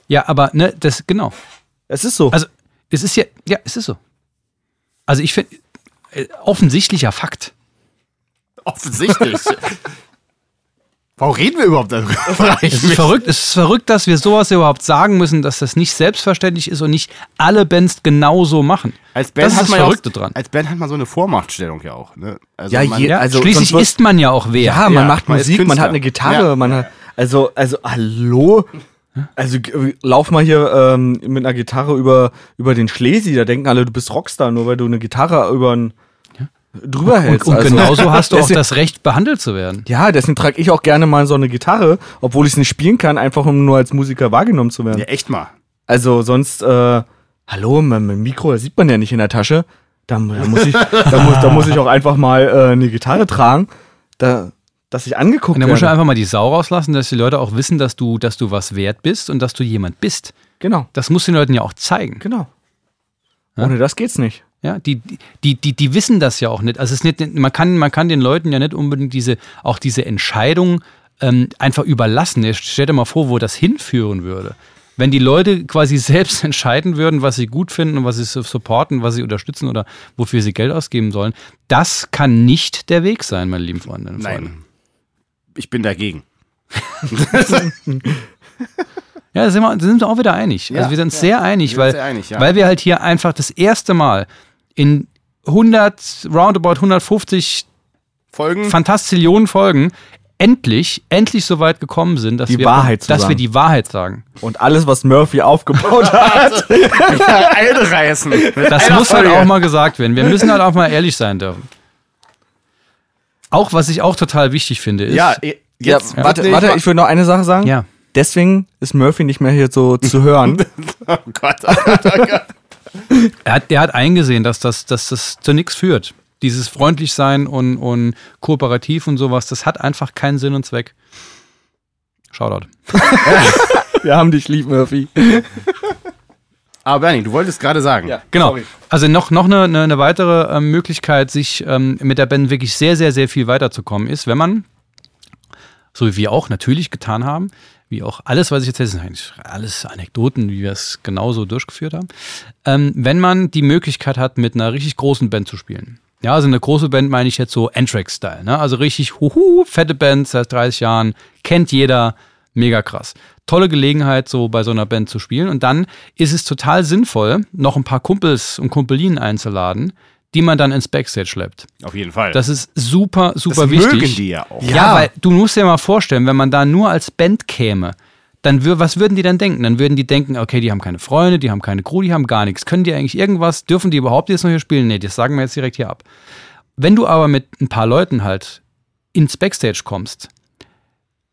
Ja, aber, ne, das, genau. Es ist so. Also, es ist ja, ja, es ist so. Also, ich finde, äh, offensichtlicher Fakt. offensichtlich. Warum reden wir überhaupt darüber? Es ist verrückt, es ist verrückt, dass wir sowas überhaupt sagen müssen, dass das nicht selbstverständlich ist und nicht alle Bands genauso machen. Als Band das ist hat das man ja Verrückte auch, dran. Als Band hat man so eine Vormachtstellung ja auch. Ne? Also Ja, man, je- Ja, Also, schließlich ist man ja auch wer. ja, man ja, macht man Musik, man hat eine Gitarre, Ja. man hat. Also, also, hallo? Also, lauf mal hier ähm, mit einer Gitarre über, über den Schlesi, da denken alle, du bist Rockstar, nur weil du eine Gitarre über ein, drüber und hältst. und also, genauso hast du auch das Recht, behandelt zu werden. Ja, deswegen trage ich auch gerne mal so eine Gitarre, obwohl ich es nicht spielen kann, einfach um nur als Musiker wahrgenommen zu werden. ja, echt mal. Also sonst, äh, hallo, mein, mein Mikro das sieht man ja nicht in der Tasche. Da, da, muss, ich, da, muss, da muss ich auch einfach mal äh, eine Gitarre tragen, da, dass ich angeguckt Und da musst du werde. einfach mal die Sau rauslassen, dass die Leute auch wissen, dass du, dass du was wert bist und dass du jemand bist. Genau, Das musst du den Leuten ja auch zeigen. genau. Ja? Ohne das geht's nicht. Ja, die, die, die, die wissen das ja auch nicht. Also es ist nicht, man kann, man kann den Leuten ja nicht unbedingt diese, auch diese Entscheidung ähm, einfach überlassen. Jetzt Stell dir mal vor, wo das hinführen würde. Wenn die Leute quasi selbst entscheiden würden, was sie gut finden und was sie supporten, was sie unterstützen oder wofür sie Geld ausgeben sollen, das kann nicht der Weg sein, meine lieben Freundinnen und Freunde. Nein. Ich bin dagegen. Ja, da sind wir, da sind wir auch wieder einig. Ja, also wir sind uns ja. sehr einig, weil, einig, ja. weil wir halt hier einfach das erste Mal in 100, roundabout 150 Folgen. Fantastillionen Folgen endlich, endlich so weit gekommen sind, dass, Die wir, Wahrheit dass wir die Wahrheit sagen. Und alles, was Murphy aufgebaut hat. einreißen. Das einer muss halt Folge. auch mal gesagt werden. Wir müssen halt auch mal ehrlich sein dürfen. Auch, was ich auch total wichtig finde, ist, Ja, eh, ja, jetzt warte, warte, ich will noch eine Sache sagen. Ja. Deswegen ist Murphy nicht mehr hier so zu hören. Oh Gott, oh Gott, oh Gott. Er hat, der hat eingesehen, dass das, dass das zu nichts führt. Dieses freundlich sein und, und kooperativ und sowas, das hat einfach keinen Sinn und Zweck. Shoutout. Wir haben dich lieb, Murphy. Aber Bernie, du wolltest gerade sagen. Ja. Genau. Sorry. Also noch, noch eine, eine, weitere ähm, Möglichkeit, sich ähm, mit der Band wirklich sehr, sehr, sehr viel weiterzukommen, ist, wenn man, so wie wir auch natürlich getan haben, wie auch alles, was ich erzähle, sind eigentlich alles Anekdoten, wie wir es genauso durchgeführt haben, ähm, wenn man die Möglichkeit hat, mit einer richtig großen Band zu spielen. Ja, also eine große Band meine ich jetzt so Anthrax-Style, ne? Also richtig, huhu, fette Band seit 30 Jahren, kennt jeder, mega krass. Tolle Gelegenheit, so bei so einer Band zu spielen. Und dann ist es total sinnvoll, noch ein paar Kumpels und Kumpelinen einzuladen, die man dann ins Backstage schleppt. Auf jeden Fall. Das ist super, super das wichtig. mögen die ja auch. Ja, Ja. weil du musst dir mal vorstellen, wenn man da nur als Band käme, dann wür was würden die dann denken? Dann würden die denken, okay, die haben keine Freunde, die haben keine Crew, die haben gar nichts. Können die eigentlich irgendwas? Dürfen die überhaupt jetzt noch hier spielen? Nee, das sagen wir jetzt direkt hier ab. Wenn du aber mit ein paar Leuten halt ins Backstage kommst,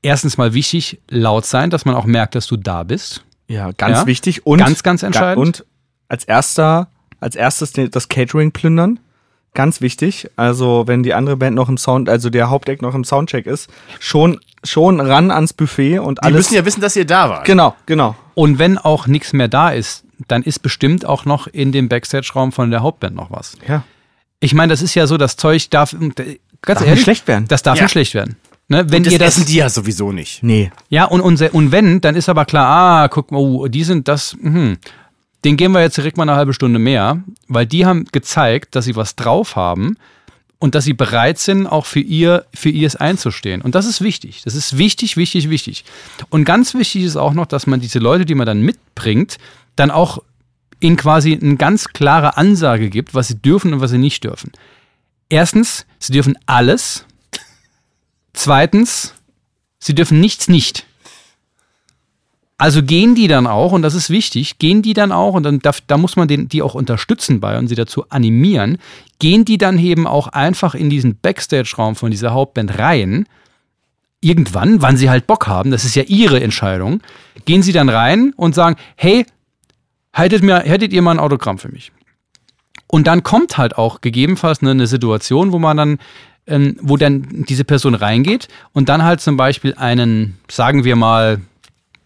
erstens mal wichtig, laut sein, dass man auch merkt, dass du da bist. Ja, ganz Ja. wichtig. Und, Ganz, ganz entscheidend. Und als erster, als erstes das Catering plündern. Ganz wichtig. Also, wenn die andere Band noch im Sound, also der Haupteck noch im Soundcheck ist, schon, schon ran ans Buffet und Die alles. müssen ja wissen, dass ihr da wart. genau, genau. Und wenn auch nichts mehr da ist, dann ist bestimmt auch noch in dem Backstage-Raum von der Hauptband noch was. Ja. Ich meine, das ist ja so, das Zeug darf, ganz Darf ehrlich, nicht schlecht werden. Das darf Ja. nicht schlecht werden. Ne? Wenn Das ihr das, essen die ja sowieso nicht. Nee. ja, und, und, und wenn, dann ist aber klar, ah, guck mal, oh, die sind das, mhm. Den geben wir jetzt direkt mal eine halbe Stunde mehr, weil die haben gezeigt, dass sie was drauf haben und dass sie bereit sind, auch für ihr, für ihrs einzustehen. Und das ist wichtig. Das ist wichtig, wichtig, wichtig. Und ganz wichtig ist auch noch, dass man diese Leute, die man dann mitbringt, dann auch ihnen quasi eine ganz klare Ansage gibt, was sie dürfen und was sie nicht dürfen. Erstens, sie dürfen alles. Zweitens, sie dürfen nichts nicht. Also gehen die dann auch, und das ist wichtig, gehen die dann auch, und dann darf, da muss man den, die auch unterstützen bei und sie dazu animieren, gehen die dann eben auch einfach in diesen Backstage-Raum von dieser Hauptband rein, irgendwann, wann sie halt Bock haben, das ist ja ihre Entscheidung, gehen sie dann rein und sagen, hey, hättet, mir, hättet ihr mal ein Autogramm für mich? Und dann kommt halt auch gegebenenfalls eine, eine Situation, wo man dann, ähm, wo dann diese Person reingeht und dann halt zum Beispiel einen, sagen wir mal,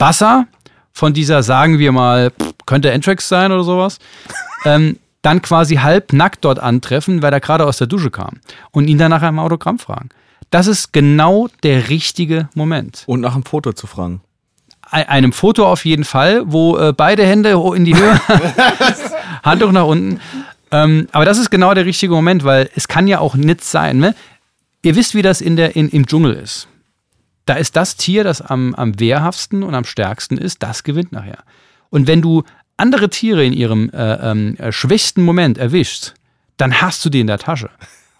Basser von dieser, sagen wir mal, könnte Entrax sein oder sowas, ähm, dann quasi halb nackt dort antreffen, weil er gerade aus der Dusche kam und ihn dann nach einem Autogramm fragen. Das ist genau der richtige Moment. Und nach einem Foto zu fragen. Ein- einem Foto auf jeden Fall, wo äh, beide Hände in die Höhe, Handtuch nach unten. Ähm, aber das ist genau der richtige Moment, weil es kann ja auch nichts sein. Ne? Ihr wisst, wie das in der, in, im Dschungel ist. Da ist das Tier, das am, am wehrhaftsten und am stärksten ist, das gewinnt nachher. Und wenn du andere Tiere in ihrem äh, ähm, äh, schwächsten Moment erwischst, dann hast du die in der Tasche.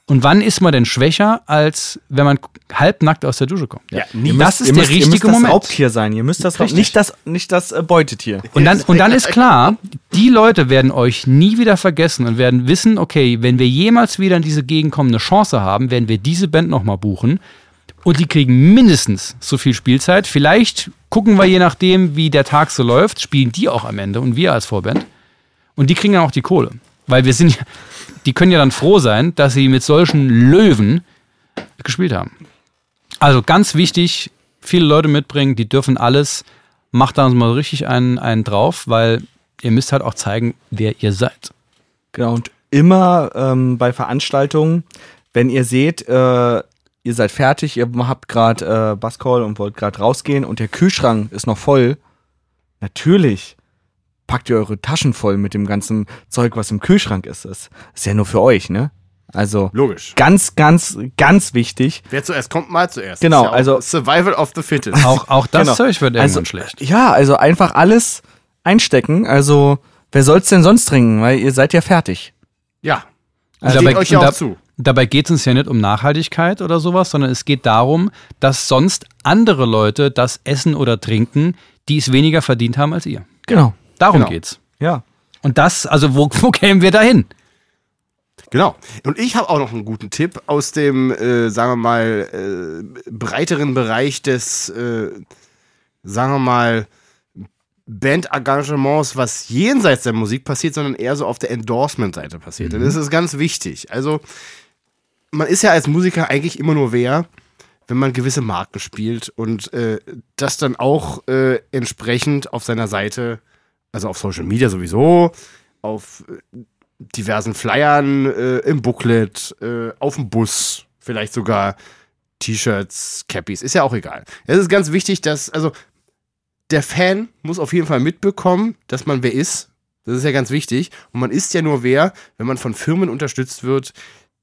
Und wann ist man denn schwächer, als wenn man halbnackt aus der Dusche kommt? Ja, nie. Das ist ihr der müsst, ihr richtige müsst das Moment. Raubtier sein. Ihr müsst das Richtig. nicht das, nicht das äh, Beutetier. Und dann, und dann ist klar, die Leute werden euch nie wieder vergessen und werden wissen, okay, wenn wir jemals wieder in diese Gegend kommen, eine Chance haben, werden wir diese Band nochmal buchen. Und die kriegen mindestens so viel Spielzeit. Vielleicht gucken wir, je nachdem, wie der Tag so läuft, spielen die auch am Ende und wir als Vorband. Und die kriegen dann auch die Kohle. Weil wir sind ja, die können ja dann froh sein, dass sie mit solchen Löwen gespielt haben. Also ganz wichtig, viele Leute mitbringen, die dürfen alles. Macht da mal richtig einen, einen drauf, weil ihr müsst halt auch zeigen, wer ihr seid. Genau, und immer ähm, bei Veranstaltungen, wenn ihr seht, äh, ihr seid fertig, ihr habt gerade äh, Basscall und wollt gerade rausgehen und der Kühlschrank ist noch voll, natürlich packt ihr eure Taschen voll mit dem ganzen Zeug, was im Kühlschrank ist. Das ist ja nur für euch, ne? Also Logisch. ganz, ganz, ganz wichtig. Wer zuerst kommt, mal zuerst. Genau, ja also- Survival of the Fittest. Auch, auch das Genau. Zeug wird irgendwann Also, schlecht. Ja, also einfach alles einstecken. Also wer soll's denn sonst trinken? Weil ihr seid ja fertig. Ja. Und Steht euch ja auch da- zu. Dabei geht es uns ja nicht um Nachhaltigkeit oder sowas, sondern es geht darum, dass sonst andere Leute das essen oder trinken, die es weniger verdient haben als ihr. Genau. Darum Genau. geht's. Ja. Und das, also wo, wo kämen wir dahin? Genau. Und ich habe auch noch einen guten Tipp aus dem, äh, sagen wir mal, äh, breiteren Bereich des, äh, sagen wir mal, Bandengagements, was jenseits der Musik passiert, sondern eher so auf der Endorsement-Seite passiert. Und das ist ganz wichtig. Also, man ist ja als Musiker eigentlich immer nur wer, wenn man gewisse Marken spielt und äh, das dann auch äh, entsprechend auf seiner Seite, also auf Social Media sowieso, auf äh, diversen Flyern, äh, im Booklet, äh, auf dem Bus, vielleicht sogar T-Shirts, Cappies, ist ja auch egal. Es ist ganz wichtig, dass, also der Fan muss auf jeden Fall mitbekommen, dass man wer ist. Das ist ja ganz wichtig. Und man ist ja nur wer, wenn man von Firmen unterstützt wird,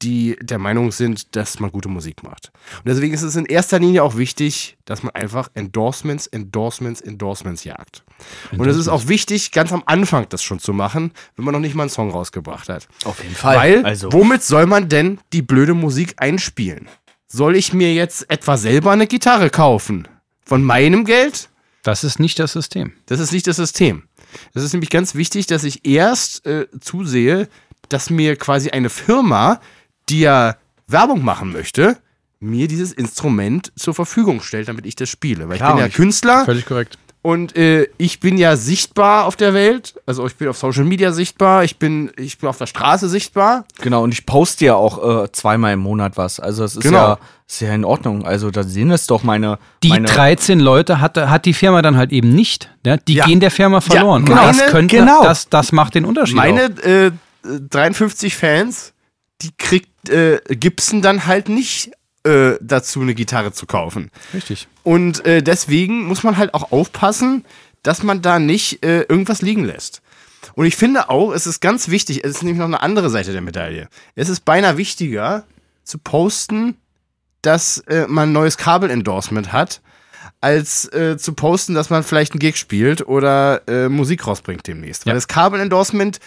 die der Meinung sind, dass man gute Musik macht. Und deswegen ist es in erster Linie auch wichtig, dass man einfach Endorsements, Endorsements, Endorsements jagt. Und es ist auch wichtig, ganz am Anfang das schon zu machen, wenn man noch nicht mal einen Song rausgebracht hat. Auf jeden Fall. Weil, also, womit soll man denn die blöde Musik einspielen? Soll ich mir jetzt etwa selber eine Gitarre kaufen? Von meinem Geld? Das ist nicht das System. Das ist nicht das System. Das ist nämlich ganz wichtig, dass ich erst äh, zusehe, dass mir quasi eine Firma, die ja Werbung machen möchte, mir dieses Instrument zur Verfügung stellt, damit ich das spiele. Weil Klar, ich bin ja ich- Künstler Völlig korrekt. Und äh, ich bin ja sichtbar auf der Welt. Also ich bin auf Social Media sichtbar, ich bin, ich bin auf der Straße sichtbar. Genau, und ich poste ja auch äh, zweimal im Monat was. Also das ist, Genau. ja, ist ja in Ordnung. Also da sehen es doch meine. Die meine 13 Leute hat, hat die Firma dann halt eben nicht. Ne? Die Ja. gehen der Firma verloren. genau. Und das, könnte, genau. das, das macht den Unterschied. Meine äh, 53 Fans, die kriegt äh, Gibson dann halt nicht äh, dazu, eine Gitarre zu kaufen. Richtig. Und äh, deswegen muss man halt auch aufpassen, dass man da nicht äh, irgendwas liegen lässt. Und ich finde auch, es ist ganz wichtig, es ist nämlich noch eine andere Seite der Medaille. Es ist beinahe wichtiger zu posten, dass äh, man ein neues Kabel-Endorsement hat, als äh, zu posten, dass man vielleicht einen Gig spielt oder äh, Musik rausbringt demnächst. Ja. Weil das Kabel-Endorsement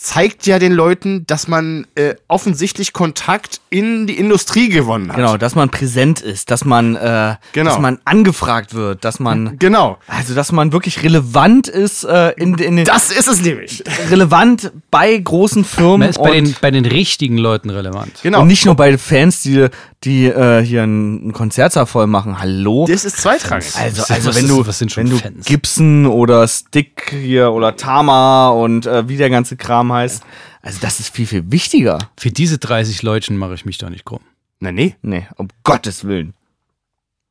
zeigt ja den Leuten, dass man äh, offensichtlich Kontakt in die Industrie gewonnen hat. Genau, dass man präsent ist, dass man, äh, Genau. dass man angefragt wird, dass man, Genau. also dass man wirklich relevant ist äh, in, in den, Das ist es nämlich. relevant bei großen Firmen Man ist bei und, den, bei den richtigen Leuten relevant. Genau. und nicht nur bei Fans, die, die äh, hier ein, ein Konzertsaal voll machen. Hallo. Das ist zweitrangig. Also, Was- also wenn ist- du, was sind schon wenn du Fans? Gibson oder Stick hier oder Tama und äh, wie der ganze Kram heißt, also das ist viel, viel wichtiger. Für diese 30 Leutchen mache ich mich da nicht krumm. Na nee, Nee, um Gottes Willen.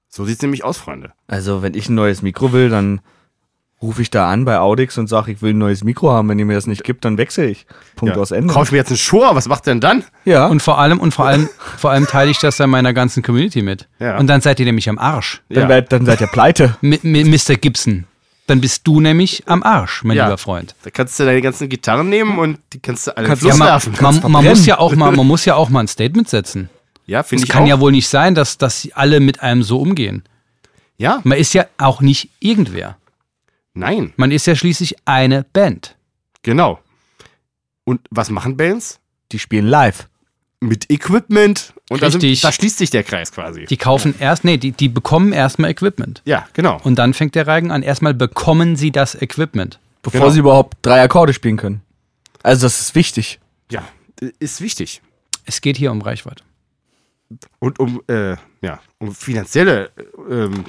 so sieht's nämlich aus, Freunde. Also wenn ich ein neues Mikro will, dann rufe ich da an bei Audix und sage, ich will ein neues Mikro haben. Wenn ihr mir das nicht gibt, dann wechsle ich. Punkt aus Ende. Kauf ich mir jetzt einen Shure, was macht denn dann? ja. Und vor allem, und vor allem, vor allem teile ich das dann meiner ganzen Community mit. Ja. Und dann seid ihr nämlich am Arsch. dann, Ja. werd, dann seid ihr pleite. Mi- Mr. Gibson. Dann bist du nämlich am Arsch, mein Ja. lieber Freund. Da kannst du deine ganzen Gitarren nehmen und die kannst du alle Kannst- Ja, man, man, man, muss ja auch mal, man muss ja auch mal ein Statement setzen. Ja, finde Es ich kann auch. ja wohl nicht sein, dass, dass sie alle mit einem so umgehen. ja, Man ist ja auch nicht irgendwer. Nein, Man ist ja schließlich eine Band. genau. Und was machen Bands? Die spielen live. Mit Equipment. Und da, sind, da schließt sich der Kreis quasi. Die kaufen erst, nee, die, die bekommen erstmal Equipment. ja, genau. Und dann fängt der Reigen an. Erstmal bekommen sie das Equipment. Bevor Genau. sie überhaupt drei Akkorde spielen können. Also das ist wichtig. Ja, ist wichtig. Es geht hier um Reichweite. Und um, äh, ja, um finanzielle äh, ähm,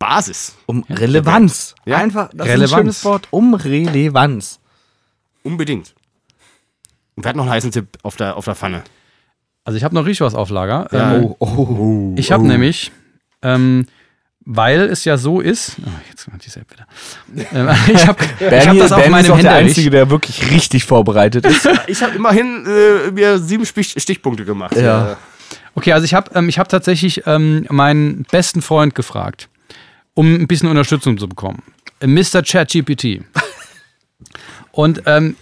Basis. Um Relevanz. Ja. Einfach, das ist Relevanz. ein schönes Wort. Um Relevanz. Unbedingt. Und wer hat noch einen heißen Tipp auf der, auf der Pfanne? Also ich habe noch richtig was auf Lager. Ja. Ähm, Oh, oh. Ich habe nämlich, ähm, weil es ja so ist, oh, jetzt kommt die App wieder. Ähm, ich habe hab das auf ist meinem auch der. Einzige, der wirklich richtig vorbereitet ist. Ich habe immerhin äh, mir sieben Stich Stichpunkte gemacht. Ja. Äh, Okay, also ich habe ähm, ich hab tatsächlich ähm, meinen besten Freund gefragt, um ein bisschen Unterstützung zu bekommen. Mr. ChatGPT. Und ähm,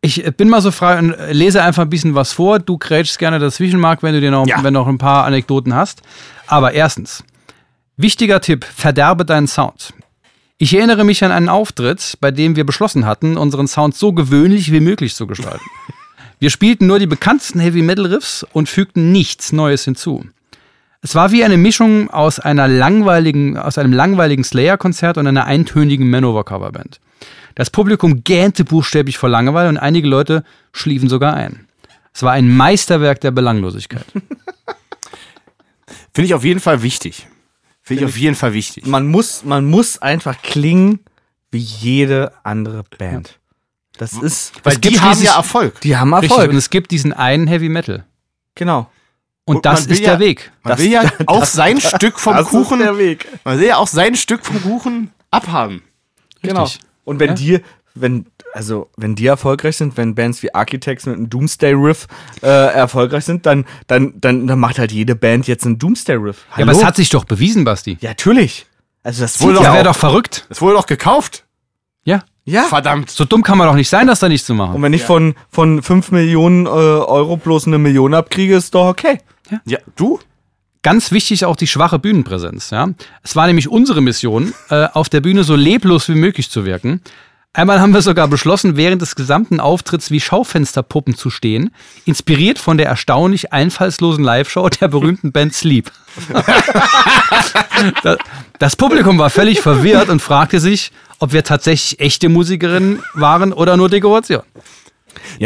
ich bin mal so frei und lese einfach ein bisschen was vor. Du grätschst gerne dazwischen, Marc, wenn du dir noch, Ja. wenn noch ein paar Anekdoten hast. Aber erstens, wichtiger Tipp, verderbe deinen Sound. Ich erinnere mich an einen Auftritt, bei dem wir beschlossen hatten, unseren Sound so gewöhnlich wie möglich zu gestalten. Wir spielten nur die bekanntesten Heavy Metal Riffs und fügten nichts Neues hinzu. Es war wie eine Mischung aus einer langweiligen, aus einem langweiligen Slayer-Konzert und einer eintönigen Manowar-Coverband. Das Publikum gähnte buchstäblich vor Langeweile und einige Leute schliefen sogar ein. Es war ein Meisterwerk der Belanglosigkeit. Finde ich auf jeden Fall wichtig. Finde ich auf jeden Fall wichtig. Man muss, man muss einfach klingen wie jede andere Band. Das ist, Weil die haben ja Erfolg. die haben Richtig. Erfolg. Und es gibt diesen einen Heavy Metal. Genau. Und, Und das ist der ja- Weg. Man Das- will ja auch sein Stück vom das ist Kuchen. der Weg. Man will ja auch sein Stück vom Kuchen abhaben. Genau. Richtig. Und wenn Ja. die, wenn, also wenn die erfolgreich sind, wenn Bands wie Architects mit einem Doomsday-Riff äh, erfolgreich sind, dann, dann, dann, dann macht halt jede Band jetzt einen Doomsday-Riff. Ja, aber es hat sich doch bewiesen, Basti. Ja, natürlich. Also das Wohl zieht doch- Das ja wäre doch verrückt. Das wurde doch gekauft. Ja. Ja. Verdammt. So dumm kann man doch nicht sein, das da nicht zu Und machen. wenn ich von, von 5 Millionen äh, Euro bloß eine Million abkriege, ist doch okay. Ja, du? Ganz wichtig auch die schwache Bühnenpräsenz. Ja? Es war nämlich unsere Mission, äh, auf der Bühne so leblos wie möglich zu wirken. Einmal haben wir sogar beschlossen, während des gesamten Auftritts wie Schaufensterpuppen zu stehen, inspiriert von der erstaunlich einfallslosen Live-Show der berühmten Band Sleep. das, das Publikum war völlig verwirrt und fragte sich, ob wir tatsächlich echte Musikerinnen waren oder nur Dekoration.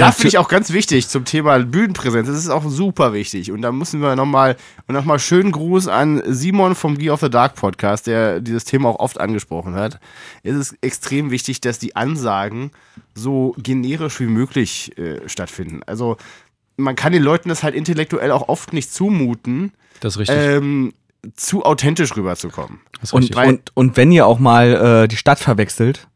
Da finde ich auch ganz wichtig zum Thema Bühnenpräsenz. Das ist auch super wichtig. Und da müssen wir nochmal noch mal schönen Gruß an Simon vom Gear of the Dark Podcast, der dieses Thema auch oft angesprochen hat. Es ist extrem wichtig, dass die Ansagen so generisch wie möglich äh, stattfinden. Also man kann den Leuten das halt intellektuell auch oft nicht zumuten. Das ist richtig. Ähm, zu authentisch rüberzukommen. Und, und, und wenn ihr auch mal äh, die Stadt verwechselt,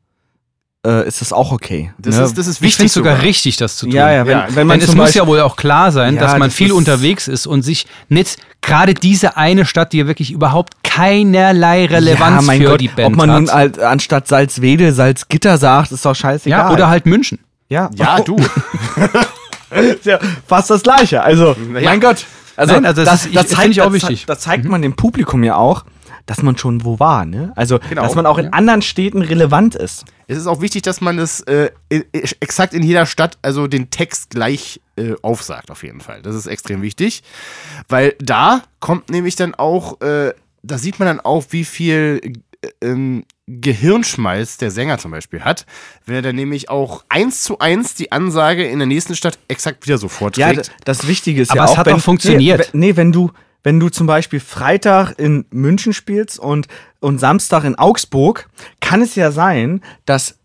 äh, ist das auch okay. Das, ne? ist, das ist ich wichtig. finde es sogar sogar. richtig, das zu tun. ja, ja, wenn, Ja. wenn man Denn es muss ja wohl auch klar sein, Ja, dass man das viel ist- unterwegs ist und sich nicht gerade diese eine Stadt, die ja wirklich überhaupt keinerlei Relevanz ja, mein für Gott, die Band ob man nun hat. halt anstatt Salzwedel Salzgitter sagt, ist doch scheißegal. ja, oder halt München. ja, Ja, du. ja fast das Gleiche. Also, mein Gott. Also, Nein, also das ist- ich- zeigt, finde ich auch das, wichtig. Das zeigt man dem Publikum ja auch, dass man schon wo war, ne? Also, Genau. dass man auch in anderen Städten relevant ist. Es ist auch wichtig, dass man das äh, exakt in jeder Stadt, also den Text gleich äh, aufsagt, auf jeden Fall. Das ist extrem wichtig, weil da kommt nämlich dann auch, äh, da sieht man dann auch, wie viel äh, ähm, Gehirnschmalz der Sänger zum Beispiel hat, wenn er dann nämlich auch eins zu eins die Ansage in der nächsten Stadt exakt wieder so Ja, vorträgt. d- das Wichtige ist Aber ja es auch, hat wenn, doch funktioniert. Nee, wenn du, wenn du zum Beispiel Freitag in München spielst und, und Samstag in Augsburg, kann es ja sein, dass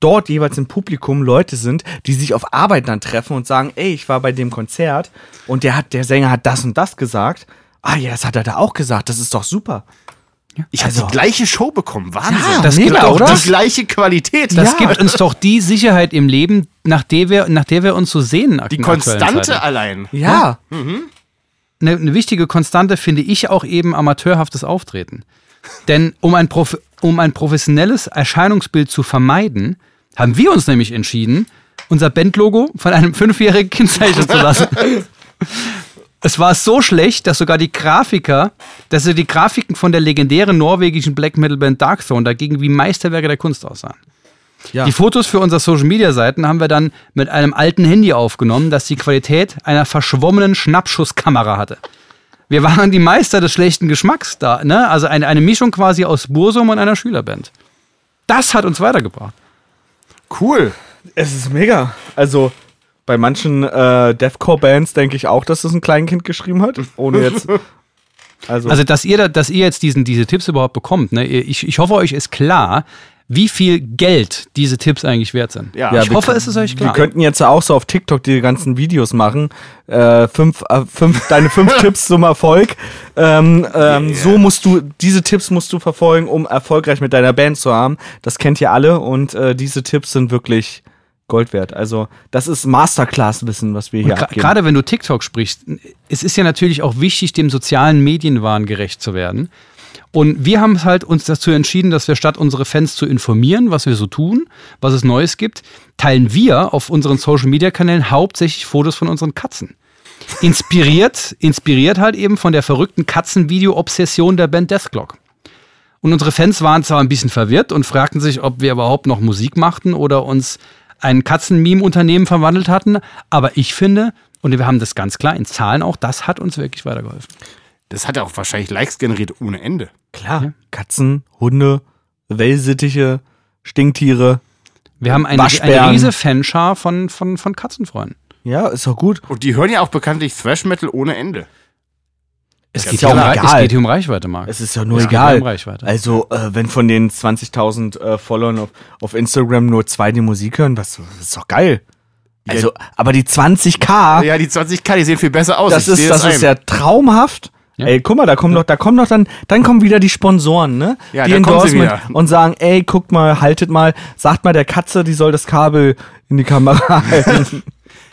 dort jeweils im Publikum Leute sind, die sich auf Arbeit dann treffen und sagen, ey, ich war bei dem Konzert und der hat, der Sänger hat das und das gesagt. Ah ja, das hat er da auch gesagt. Das ist doch super. ich habe also- die gleiche Show bekommen, Wahnsinn. Ja, Das mega, gibt auch oder? die gleiche Qualität. Das Ja. gibt uns doch die Sicherheit im Leben, nach der wir, nach der wir uns so sehen. die Konstante allein. Ja. Eine, eine wichtige Konstante finde ich auch eben amateurhaftes Auftreten. Denn um ein, Prof um ein professionelles Erscheinungsbild zu vermeiden, haben wir uns nämlich entschieden, unser Bandlogo von einem fünfjährigen Kind zeichnen zu lassen. Es war so schlecht, dass sogar die Grafiker, dass sie die Grafiken von der legendären norwegischen Black Metal Band Darkthrone dagegen wie Meisterwerke der Kunst aussahen. Ja. Die Fotos für unsere Social Media Seiten haben wir dann mit einem alten Handy aufgenommen, das die Qualität einer verschwommenen Schnappschusskamera hatte. Wir waren die Meister des schlechten Geschmacks da, ne? Also eine, eine Mischung quasi aus Bursum und einer Schülerband. Das hat uns weitergebracht. Cool. Es ist mega. Also bei manchen äh, Deathcore-Bands denke ich auch, dass das ein Kleinkind geschrieben hat. Ohne jetzt. Also, Also, dass ihr, da, dass ihr jetzt diesen, diese Tipps überhaupt bekommt, ne? Ich, ich hoffe, euch ist klar, wie viel Geld diese Tipps eigentlich wert sind. Ja. ich wir hoffe, es ist euch wir klar. könnten jetzt ja auch so auf TikTok die ganzen Videos machen. Äh, fünf, äh, fünf, deine fünf Tipps zum Erfolg. Ähm, ähm, So musst du, diese Tipps musst du verfolgen, um erfolgreich mit deiner Band zu haben. Das kennt ihr alle und äh, diese Tipps sind wirklich Gold wert. Also, das ist Masterclass-Wissen, was wir hier abgeben. Gerade wenn du TikTok sprichst, es ist ja natürlich auch wichtig, dem sozialen Medienwahn gerecht zu werden. Und wir haben halt uns dazu entschieden, dass wir statt unsere Fans zu informieren, was wir so tun, was es Neues gibt, teilen wir auf unseren Social Media Kanälen hauptsächlich Fotos von unseren Katzen. Inspiriert, inspiriert halt eben von der verrückten Katzenvideo-Obsession der Band Deathclock. Und unsere Fans waren zwar ein bisschen verwirrt und fragten sich, ob wir überhaupt noch Musik machten oder uns ein Katzenmeme-Unternehmen verwandelt hatten, aber ich finde, und wir haben das ganz klar in Zahlen auch, das hat uns wirklich weitergeholfen. Das hat ja auch wahrscheinlich Likes generiert ohne Ende. Klar. Katzen, Hunde, Wellsittiche, Stinktiere. Wir haben eine, eine riese Fanschar von, von, von Katzenfreunden. Ja, ist doch gut. Und die hören ja auch bekanntlich Thrash Metal ohne Ende. Es, Ja, geht, ja um, auch Rei- es egal. geht hier um Reichweite, Marc. Es ist ja nur Es egal. um Reichweite. Also, äh, wenn von den 20.000 äh, Followern auf, auf Instagram nur zwei die Musik hören, was, das ist doch geil. Also, aber die 20k, Ja, die 20k, die sehen viel besser aus. das Ich ist, das ist ja traumhaft. Ja. Ey, guck mal, da kommen doch, da kommen doch dann, dann kommen wieder die Sponsoren, ne? Ja, die Endorsement und sagen, ey, guckt mal, haltet mal, sagt mal der Katze, die soll das Kabel in die Kamera halten.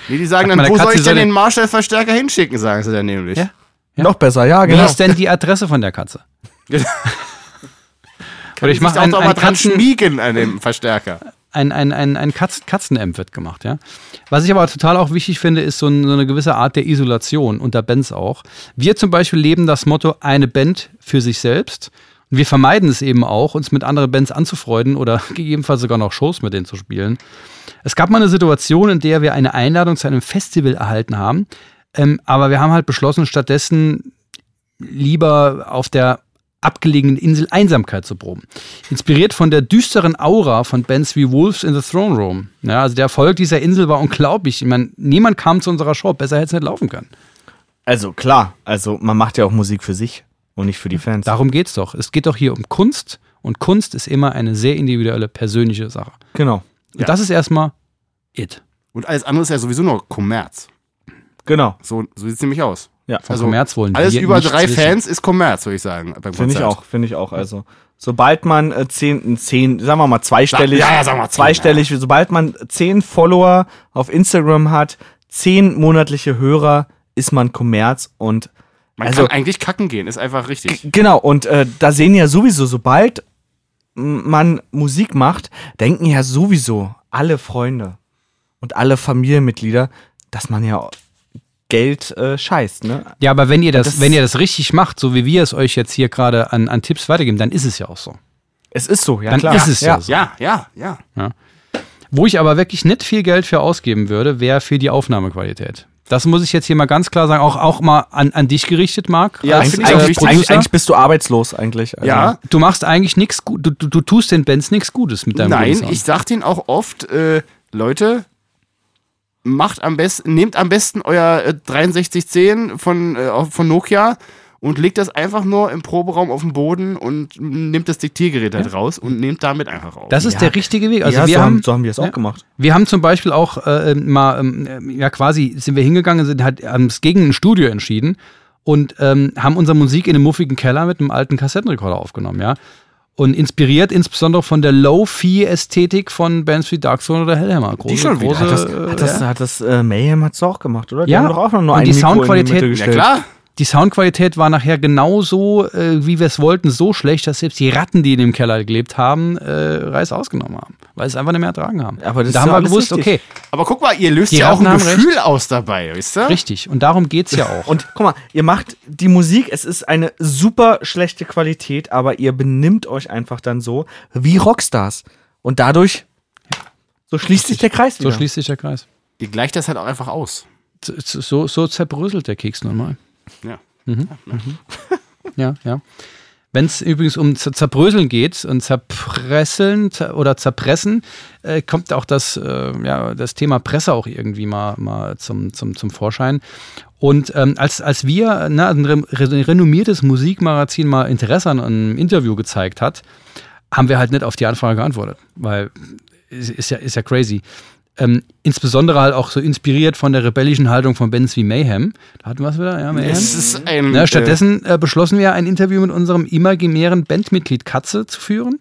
Nee, die sagen Sag dann, wo soll Katze ich denn soll- den Marshall-Verstärker hinschicken, sagen sie dann nämlich. Ja. Ja. Noch besser, ja, Wie genau. ist denn die Adresse von der Katze? Oder ich mache doch ein, mal dran Katzen, schmiegen an dem Verstärker. Ein, ein, ein, ein Katzen, Katzenamp wird gemacht, ja. Was ich aber total auch wichtig finde, ist so, ein, so eine gewisse Art der Isolation unter Bands auch. Wir zum Beispiel leben das Motto, eine Band für sich selbst. Und wir vermeiden es eben auch, uns mit anderen Bands anzufreunden oder gegebenenfalls sogar noch Shows mit denen zu spielen. Es gab mal eine Situation, in der wir eine Einladung zu einem Festival erhalten haben. Ähm, aber wir haben halt beschlossen, stattdessen lieber auf der abgelegenen Insel Einsamkeit zu proben. Inspiriert von der düsteren Aura von Bands wie Wolves in the Throne Room. Ja, also der Erfolg dieser Insel war unglaublich. Ich meine, niemand kam zu unserer Show, besser hätte es nicht laufen können. Also klar, also man macht ja auch Musik für sich und nicht für die Fans. Darum geht's doch. Es geht doch hier um Kunst und Kunst ist immer eine sehr individuelle, persönliche Sache. Genau. Und Ja. das ist erstmal it. Und alles andere ist ja sowieso nur Kommerz. Genau. So, so sieht es nämlich aus. Ja. Von Also, Kommerz wollen Alles wir über drei wissen. Fans ist Kommerz, würde ich sagen. Finde ich auch, finde ich auch. Also, sobald man äh, zehn, zehn, sagen wir mal zweistellig, Ja, ja, sagen wir zehn, zweistellig, sobald man zehn Follower auf Instagram hat, zehn monatliche Hörer, ist man Kommerz und Man Also- kann eigentlich kacken gehen, ist einfach richtig. Genau, und äh, da sehen ja sowieso, sobald man Musik macht, denken ja sowieso alle Freunde und alle Familienmitglieder, dass man ja Geld äh, scheißt, ne? Ja, aber wenn ihr das, Das- wenn ihr das richtig macht, so wie wir es euch jetzt hier gerade an, an Tipps weitergeben, dann ist es ja auch so. Es ist so, ja Dann klar. ist es ja, ja. so. Ja, ja, ja. Wo ich aber wirklich nicht viel Geld für ausgeben würde, wäre für die Aufnahmequalität. Das muss ich jetzt hier mal ganz klar sagen, auch, auch mal an, an dich gerichtet, Marc. Ja, als, finde Eigentlich, äh, wichtig. eigentlich, eigentlich bist du arbeitslos eigentlich. Also, Ja, Du machst eigentlich nichts gut, du, du, du tust den Bands nichts Gutes mit deinem Nein, Sound. ich sag denen auch oft, äh, Leute, macht am besten, nehmt am besten euer äh, 6310 von, äh, von Nokia und legt das einfach nur im Proberaum auf den Boden und nehmt das Diktiergerät halt raus und nehmt damit einfach auf. Das ist Ja. der richtige Weg. Also ja, wir so, haben, haben, so haben wir es Ja. auch gemacht. Wir haben zum Beispiel auch äh, mal, ähm, äh, ja quasi, sind wir hingegangen, sind halt, haben es gegen ein Studio entschieden und ähm, haben unsere Musik in einem muffigen Keller mit einem alten Kassettenrekorder aufgenommen, ja. Und inspiriert insbesondere von der Low-Fee-Ästhetik von Bands wie Dark Throne oder Hellhammer. Große, schon wieder. große, Hat das, äh, hat das, ja. hat das äh, Mayhem hat's auch gemacht, oder? Die Ja. haben doch auch noch nur Und die Mikro Soundqualität- in die Mitte ja klar. Die Soundqualität war nachher genauso, äh, wie wir es wollten, so schlecht, dass selbst die Ratten, die in dem Keller gelebt haben, äh, Reis ausgenommen haben, weil sie es einfach nicht mehr ertragen haben. Aber das da ist haben ja wir gewusst, richtig. okay, Aber guck mal, ihr löst Die ja auch ein Gefühl aus dabei, wisst ihr? richtig. Und darum geht es ja auch. Und guck mal, ihr macht die Musik, es ist eine super schlechte Qualität, aber ihr benimmt euch einfach dann so wie Rockstars. Und dadurch, so schließt sich der Kreis so wieder. schließt sich der Kreis. Ihr gleicht das halt auch einfach aus. So, so, so zerbröselt der Keks nun mal. Ja. Ja, ja. Wenn es übrigens um Zerbröseln geht und Zerpresseln zer- oder Zerpressen, äh, kommt auch das, äh, ja, das Thema Presse auch irgendwie mal, mal zum, zum, zum Vorschein. Und ähm, als, als wir, ne, ein re re- renommiertes Musikmagazin mal Interesse an einem Interview gezeigt hat, haben wir halt nicht auf die Anfrage geantwortet, weil ist, ist, ja, ist ja crazy. Ähm, insbesondere halt auch so inspiriert von der rebellischen Haltung von Bands wie Mayhem. Da hatten wir es wieder, ja, Mayhem. Ein. Na, stattdessen äh, beschlossen wir, ein Interview mit unserem imaginären Bandmitglied Katze zu führen.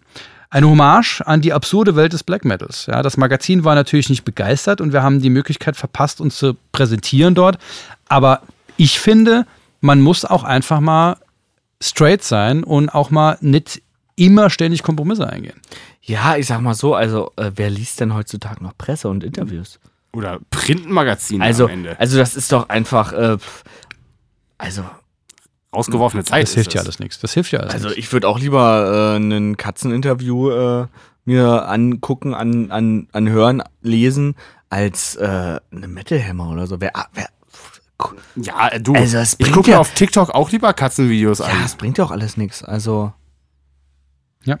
Eine Hommage an die absurde Welt des Black Metals. Ja, das Magazin war natürlich nicht begeistert und wir haben die Möglichkeit verpasst, uns zu präsentieren dort. Aber ich finde, man muss auch einfach mal straight sein und auch mal nicht immer ständig Kompromisse eingehen. Ja, ich sag mal so, also äh, wer liest denn heutzutage noch Presse und Interviews? oder Printmagazin Also, am Ende. also das ist doch einfach, äh, also, Ausgeworfene Zeit. Das ist hilft ja alles nichts. Das hilft ja alles also nichts. ich würde auch lieber äh, ein Katzeninterview äh, mir angucken, an, an, anhören, lesen, als äh, eine Metal Hammer oder so. Wer, wer, Ja, du. Also, ich gucke mir ja- auf TikTok auch lieber Katzenvideos ja, an. es bringt ja auch alles nichts. Also, Ja.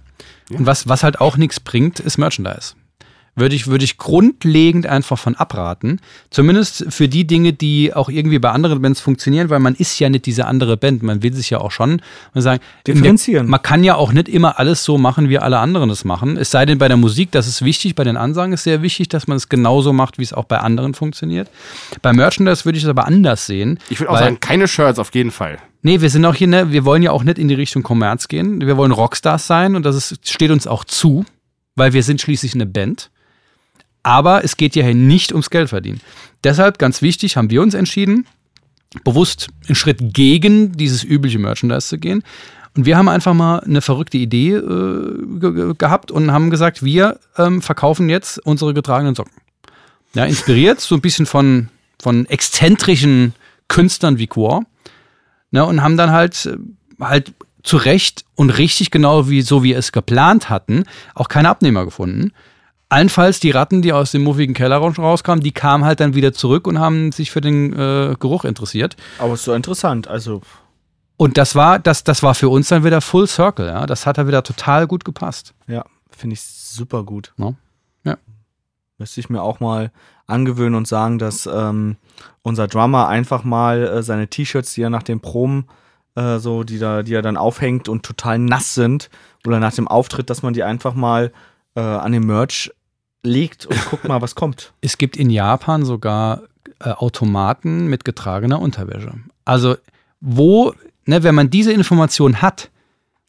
Und was, was halt auch nichts bringt, ist Merchandise. Würde ich, würde ich grundlegend einfach von abraten. Zumindest für die Dinge, die auch irgendwie bei anderen Bands funktionieren, weil man ist ja nicht diese andere Band. Man will sich ja auch schon und sagen, Differenzieren. Man kann ja auch nicht immer alles so machen, wie alle anderen es machen. Es sei denn bei der Musik, das ist wichtig, bei den Ansagen ist sehr wichtig, dass man es genauso macht, wie es auch bei anderen funktioniert. Bei Merchandise würde ich es aber anders sehen. Ich würde auch sagen, keine Shirts auf jeden Fall. Nee, wir sind auch hier, ne, wir wollen ja auch nicht in die Richtung Kommerz gehen. Wir wollen Rockstars sein und das ist, steht uns auch zu, weil wir sind schließlich eine Band. Aber es geht ja hier nicht ums Geld verdienen. Deshalb, ganz wichtig, haben wir uns entschieden, bewusst einen Schritt gegen dieses übliche Merchandise zu gehen. Und wir haben einfach mal eine verrückte Idee äh, ge ge gehabt und haben gesagt, wir ähm, verkaufen jetzt unsere getragenen Socken. Ja, inspiriert so ein bisschen von, von exzentrischen Künstlern wie Quor. Ne, und haben dann halt, äh, halt zu Recht und richtig genau wie so wie wir es geplant hatten, auch keine Abnehmer gefunden. Allenfalls die Ratten, die aus dem muffigen Keller rauskamen, die kamen halt dann wieder zurück und haben sich für den äh, Geruch interessiert. aber ist so interessant. Also, Und das war, das, das war für uns dann wieder Full Circle, ja. Das hat da wieder total gut gepasst. Ja, finde ich super gut. No? Ja. Müsste ich mir auch mal angewöhnen und sagen, dass ähm, unser Drummer einfach mal äh, seine T-Shirts, die er nach den Proben äh, so, die da, die er dann aufhängt und total nass sind, oder nach dem Auftritt, dass man die einfach mal äh, an den Merch legt und guckt mal, was kommt. Es gibt in Japan sogar äh, Automaten mit getragener Unterwäsche. Also, wo, ne, wenn man diese Information hat,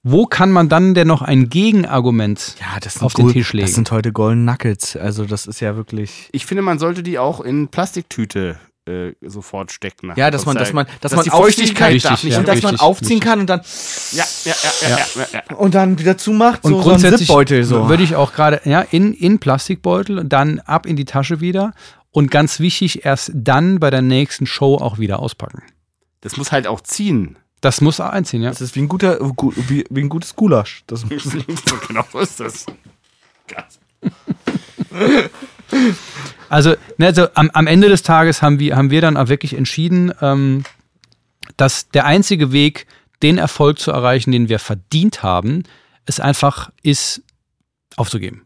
wo kann man dann denn noch ein Gegenargument Ja, das auf den Tisch legen? Das sind heute Golden Knuckles. Also, das ist ja wirklich. Ich finde, man sollte die auch in Plastiktüte äh, sofort stecken. nach Ja, dass man, dass man, dass Dass man die aufziehen Feuchtigkeit kann, Richtig, darf nicht ja. und dass man richtig, aufziehen richtig. kann und dann Ja, ja, ja, ja, ja. ja, ja. und dann wieder zumacht, Und so, so ein grundsätzlich Zipbeutel so. würde ich auch gerade ja, in, in Plastikbeutel und dann ab in die Tasche wieder. Und ganz wichtig, erst dann bei der nächsten Show auch wieder auspacken. Das muss halt auch ziehen. Das muss einziehen, ja. Das ist wie ein guter, gu- wie, wie ein gutes Gulasch. Das so genau so ist das. Krass. Also, ne, also am, am Ende des Tages haben wir, haben wir dann auch wirklich entschieden, ähm, dass der einzige Weg, den Erfolg zu erreichen, den wir verdient haben, es einfach ist, aufzugeben.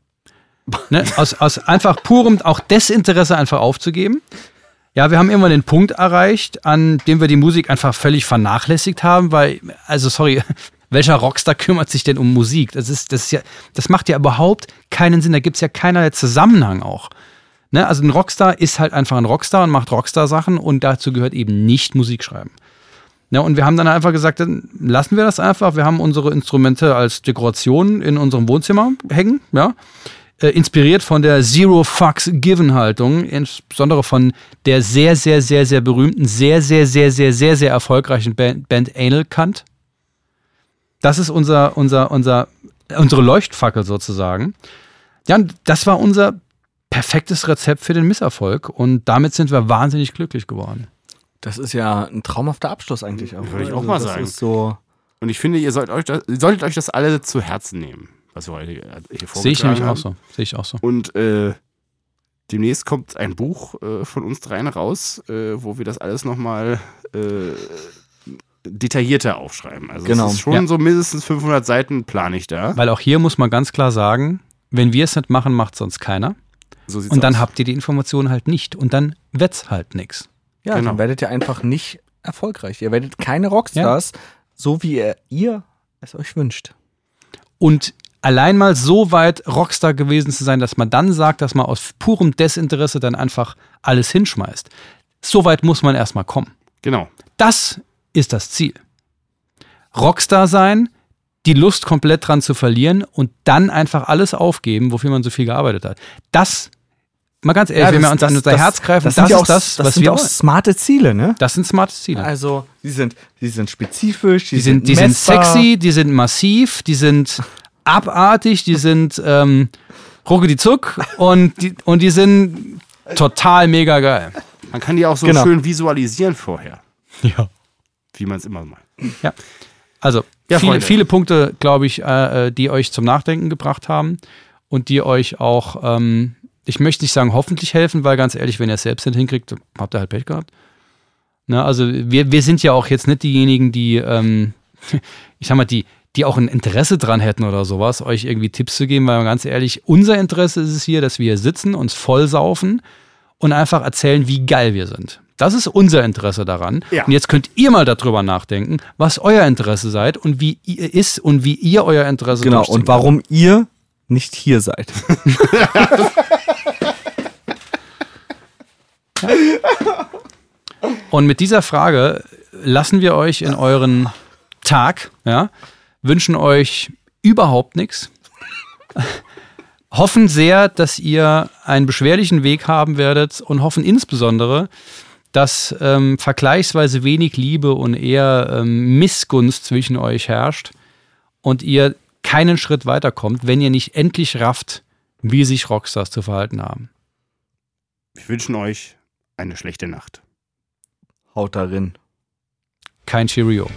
Ne? Aus, aus einfach purem, auch Desinteresse einfach aufzugeben. Ja, wir haben irgendwann den Punkt erreicht, an dem wir die Musik einfach völlig vernachlässigt haben, weil, also sorry, welcher Rockstar kümmert sich denn um Musik? Das ist, das ist ja, das macht ja überhaupt keinen Sinn. Da gibt es ja keinerlei Zusammenhang auch. Ne? Also ein Rockstar ist halt einfach ein Rockstar und macht Rockstar-Sachen und dazu gehört eben nicht Musik schreiben. Ne? Und wir haben dann einfach gesagt, dann lassen wir das einfach. Wir haben unsere Instrumente als Dekoration in unserem Wohnzimmer hängen, ja. Äh, inspiriert von der Zero Fucks Given Haltung, insbesondere von der sehr, sehr, sehr, sehr berühmten, sehr, sehr, sehr, sehr, sehr, sehr erfolgreichen Band, Band Anal Kant. Das ist unser, unser, unser, unsere Leuchtfackel sozusagen. Ja, das war unser perfektes Rezept für den Misserfolg und damit sind wir wahnsinnig glücklich geworden. Das ist ja ein traumhafter Abschluss eigentlich auch. Würde ich Also auch mal das sagen. So, Und ich finde, ihr sollt euch das, ihr solltet euch das alle zu Herzen nehmen, was wir heute hier Sehe ich nämlich vorgetragen auch haben. so. Sehe ich auch so. Und äh, demnächst kommt ein Buch äh, von uns dreien raus, äh, wo wir das alles nochmal äh, detaillierter aufschreiben. Also Genau. es ist schon Ja. so mindestens 500 Seiten plane ich da. Weil auch hier muss man ganz klar sagen, wenn wir es nicht machen, macht sonst keiner. So Und dann aus. habt ihr die Informationen halt nicht. Und dann wird's halt nix. ja, Genau. dann werdet ihr einfach nicht erfolgreich. Ihr werdet keine Rockstars, so wie ihr, ihr es euch wünscht. Und allein mal so weit Rockstar gewesen zu sein, dass man dann sagt, dass man aus purem Desinteresse dann einfach alles hinschmeißt. So weit muss man erstmal kommen. Genau. Das ist das Ziel. Rockstar sein, die Lust komplett dran zu verlieren und dann einfach alles aufgeben, wofür man so viel gearbeitet hat. Das, mal ganz ehrlich, wenn wir uns an unser Herz greifen, das, sind ist ja auch, das, das was sind wir auch wollen. smarte Ziele, ne? Das sind smarte Ziele. Also, die sind, die sind spezifisch, die, Die sind, die sind sexy, die sind massiv, die sind abartig, die sind ähm, rucki zuck und die, und die sind total mega geil. Man kann die auch so Genau. schön visualisieren vorher, Ja. wie man es immer macht. Also Ja, viele, viele Punkte, glaube ich, äh, äh, die euch zum Nachdenken gebracht haben und die euch auch, ähm, ich möchte nicht sagen hoffentlich helfen, weil ganz ehrlich, wenn ihr es selbst nicht hinkriegt, habt ihr halt Pech gehabt. Ne, also wir, wir sind ja auch jetzt nicht diejenigen, die, ähm, ich sag mal, die, die auch ein Interesse dran hätten oder sowas, euch irgendwie Tipps zu geben, weil ganz ehrlich, unser Interesse ist es hier, dass wir hier sitzen, uns vollsaufen und einfach erzählen, wie geil wir sind. Das ist unser Interesse daran. Ja. Und jetzt könnt ihr mal darüber nachdenken, was euer Interesse seid und wie ihr ist und wie ihr euer Interesse Genau, und warum ihr nicht hier seid. Und mit dieser Frage lassen wir euch in euren Tag, ja, wünschen euch überhaupt nichts. Hoffen sehr, dass ihr einen beschwerlichen Weg haben werdet und hoffen insbesondere, dass ähm, vergleichsweise wenig Liebe und eher ähm, Missgunst zwischen euch herrscht und ihr keinen Schritt weiterkommt, wenn ihr nicht endlich rafft, wie sich Rockstars zu verhalten haben. Wir wünschen euch eine schlechte Nacht. Haut darin. Kein Cheerio.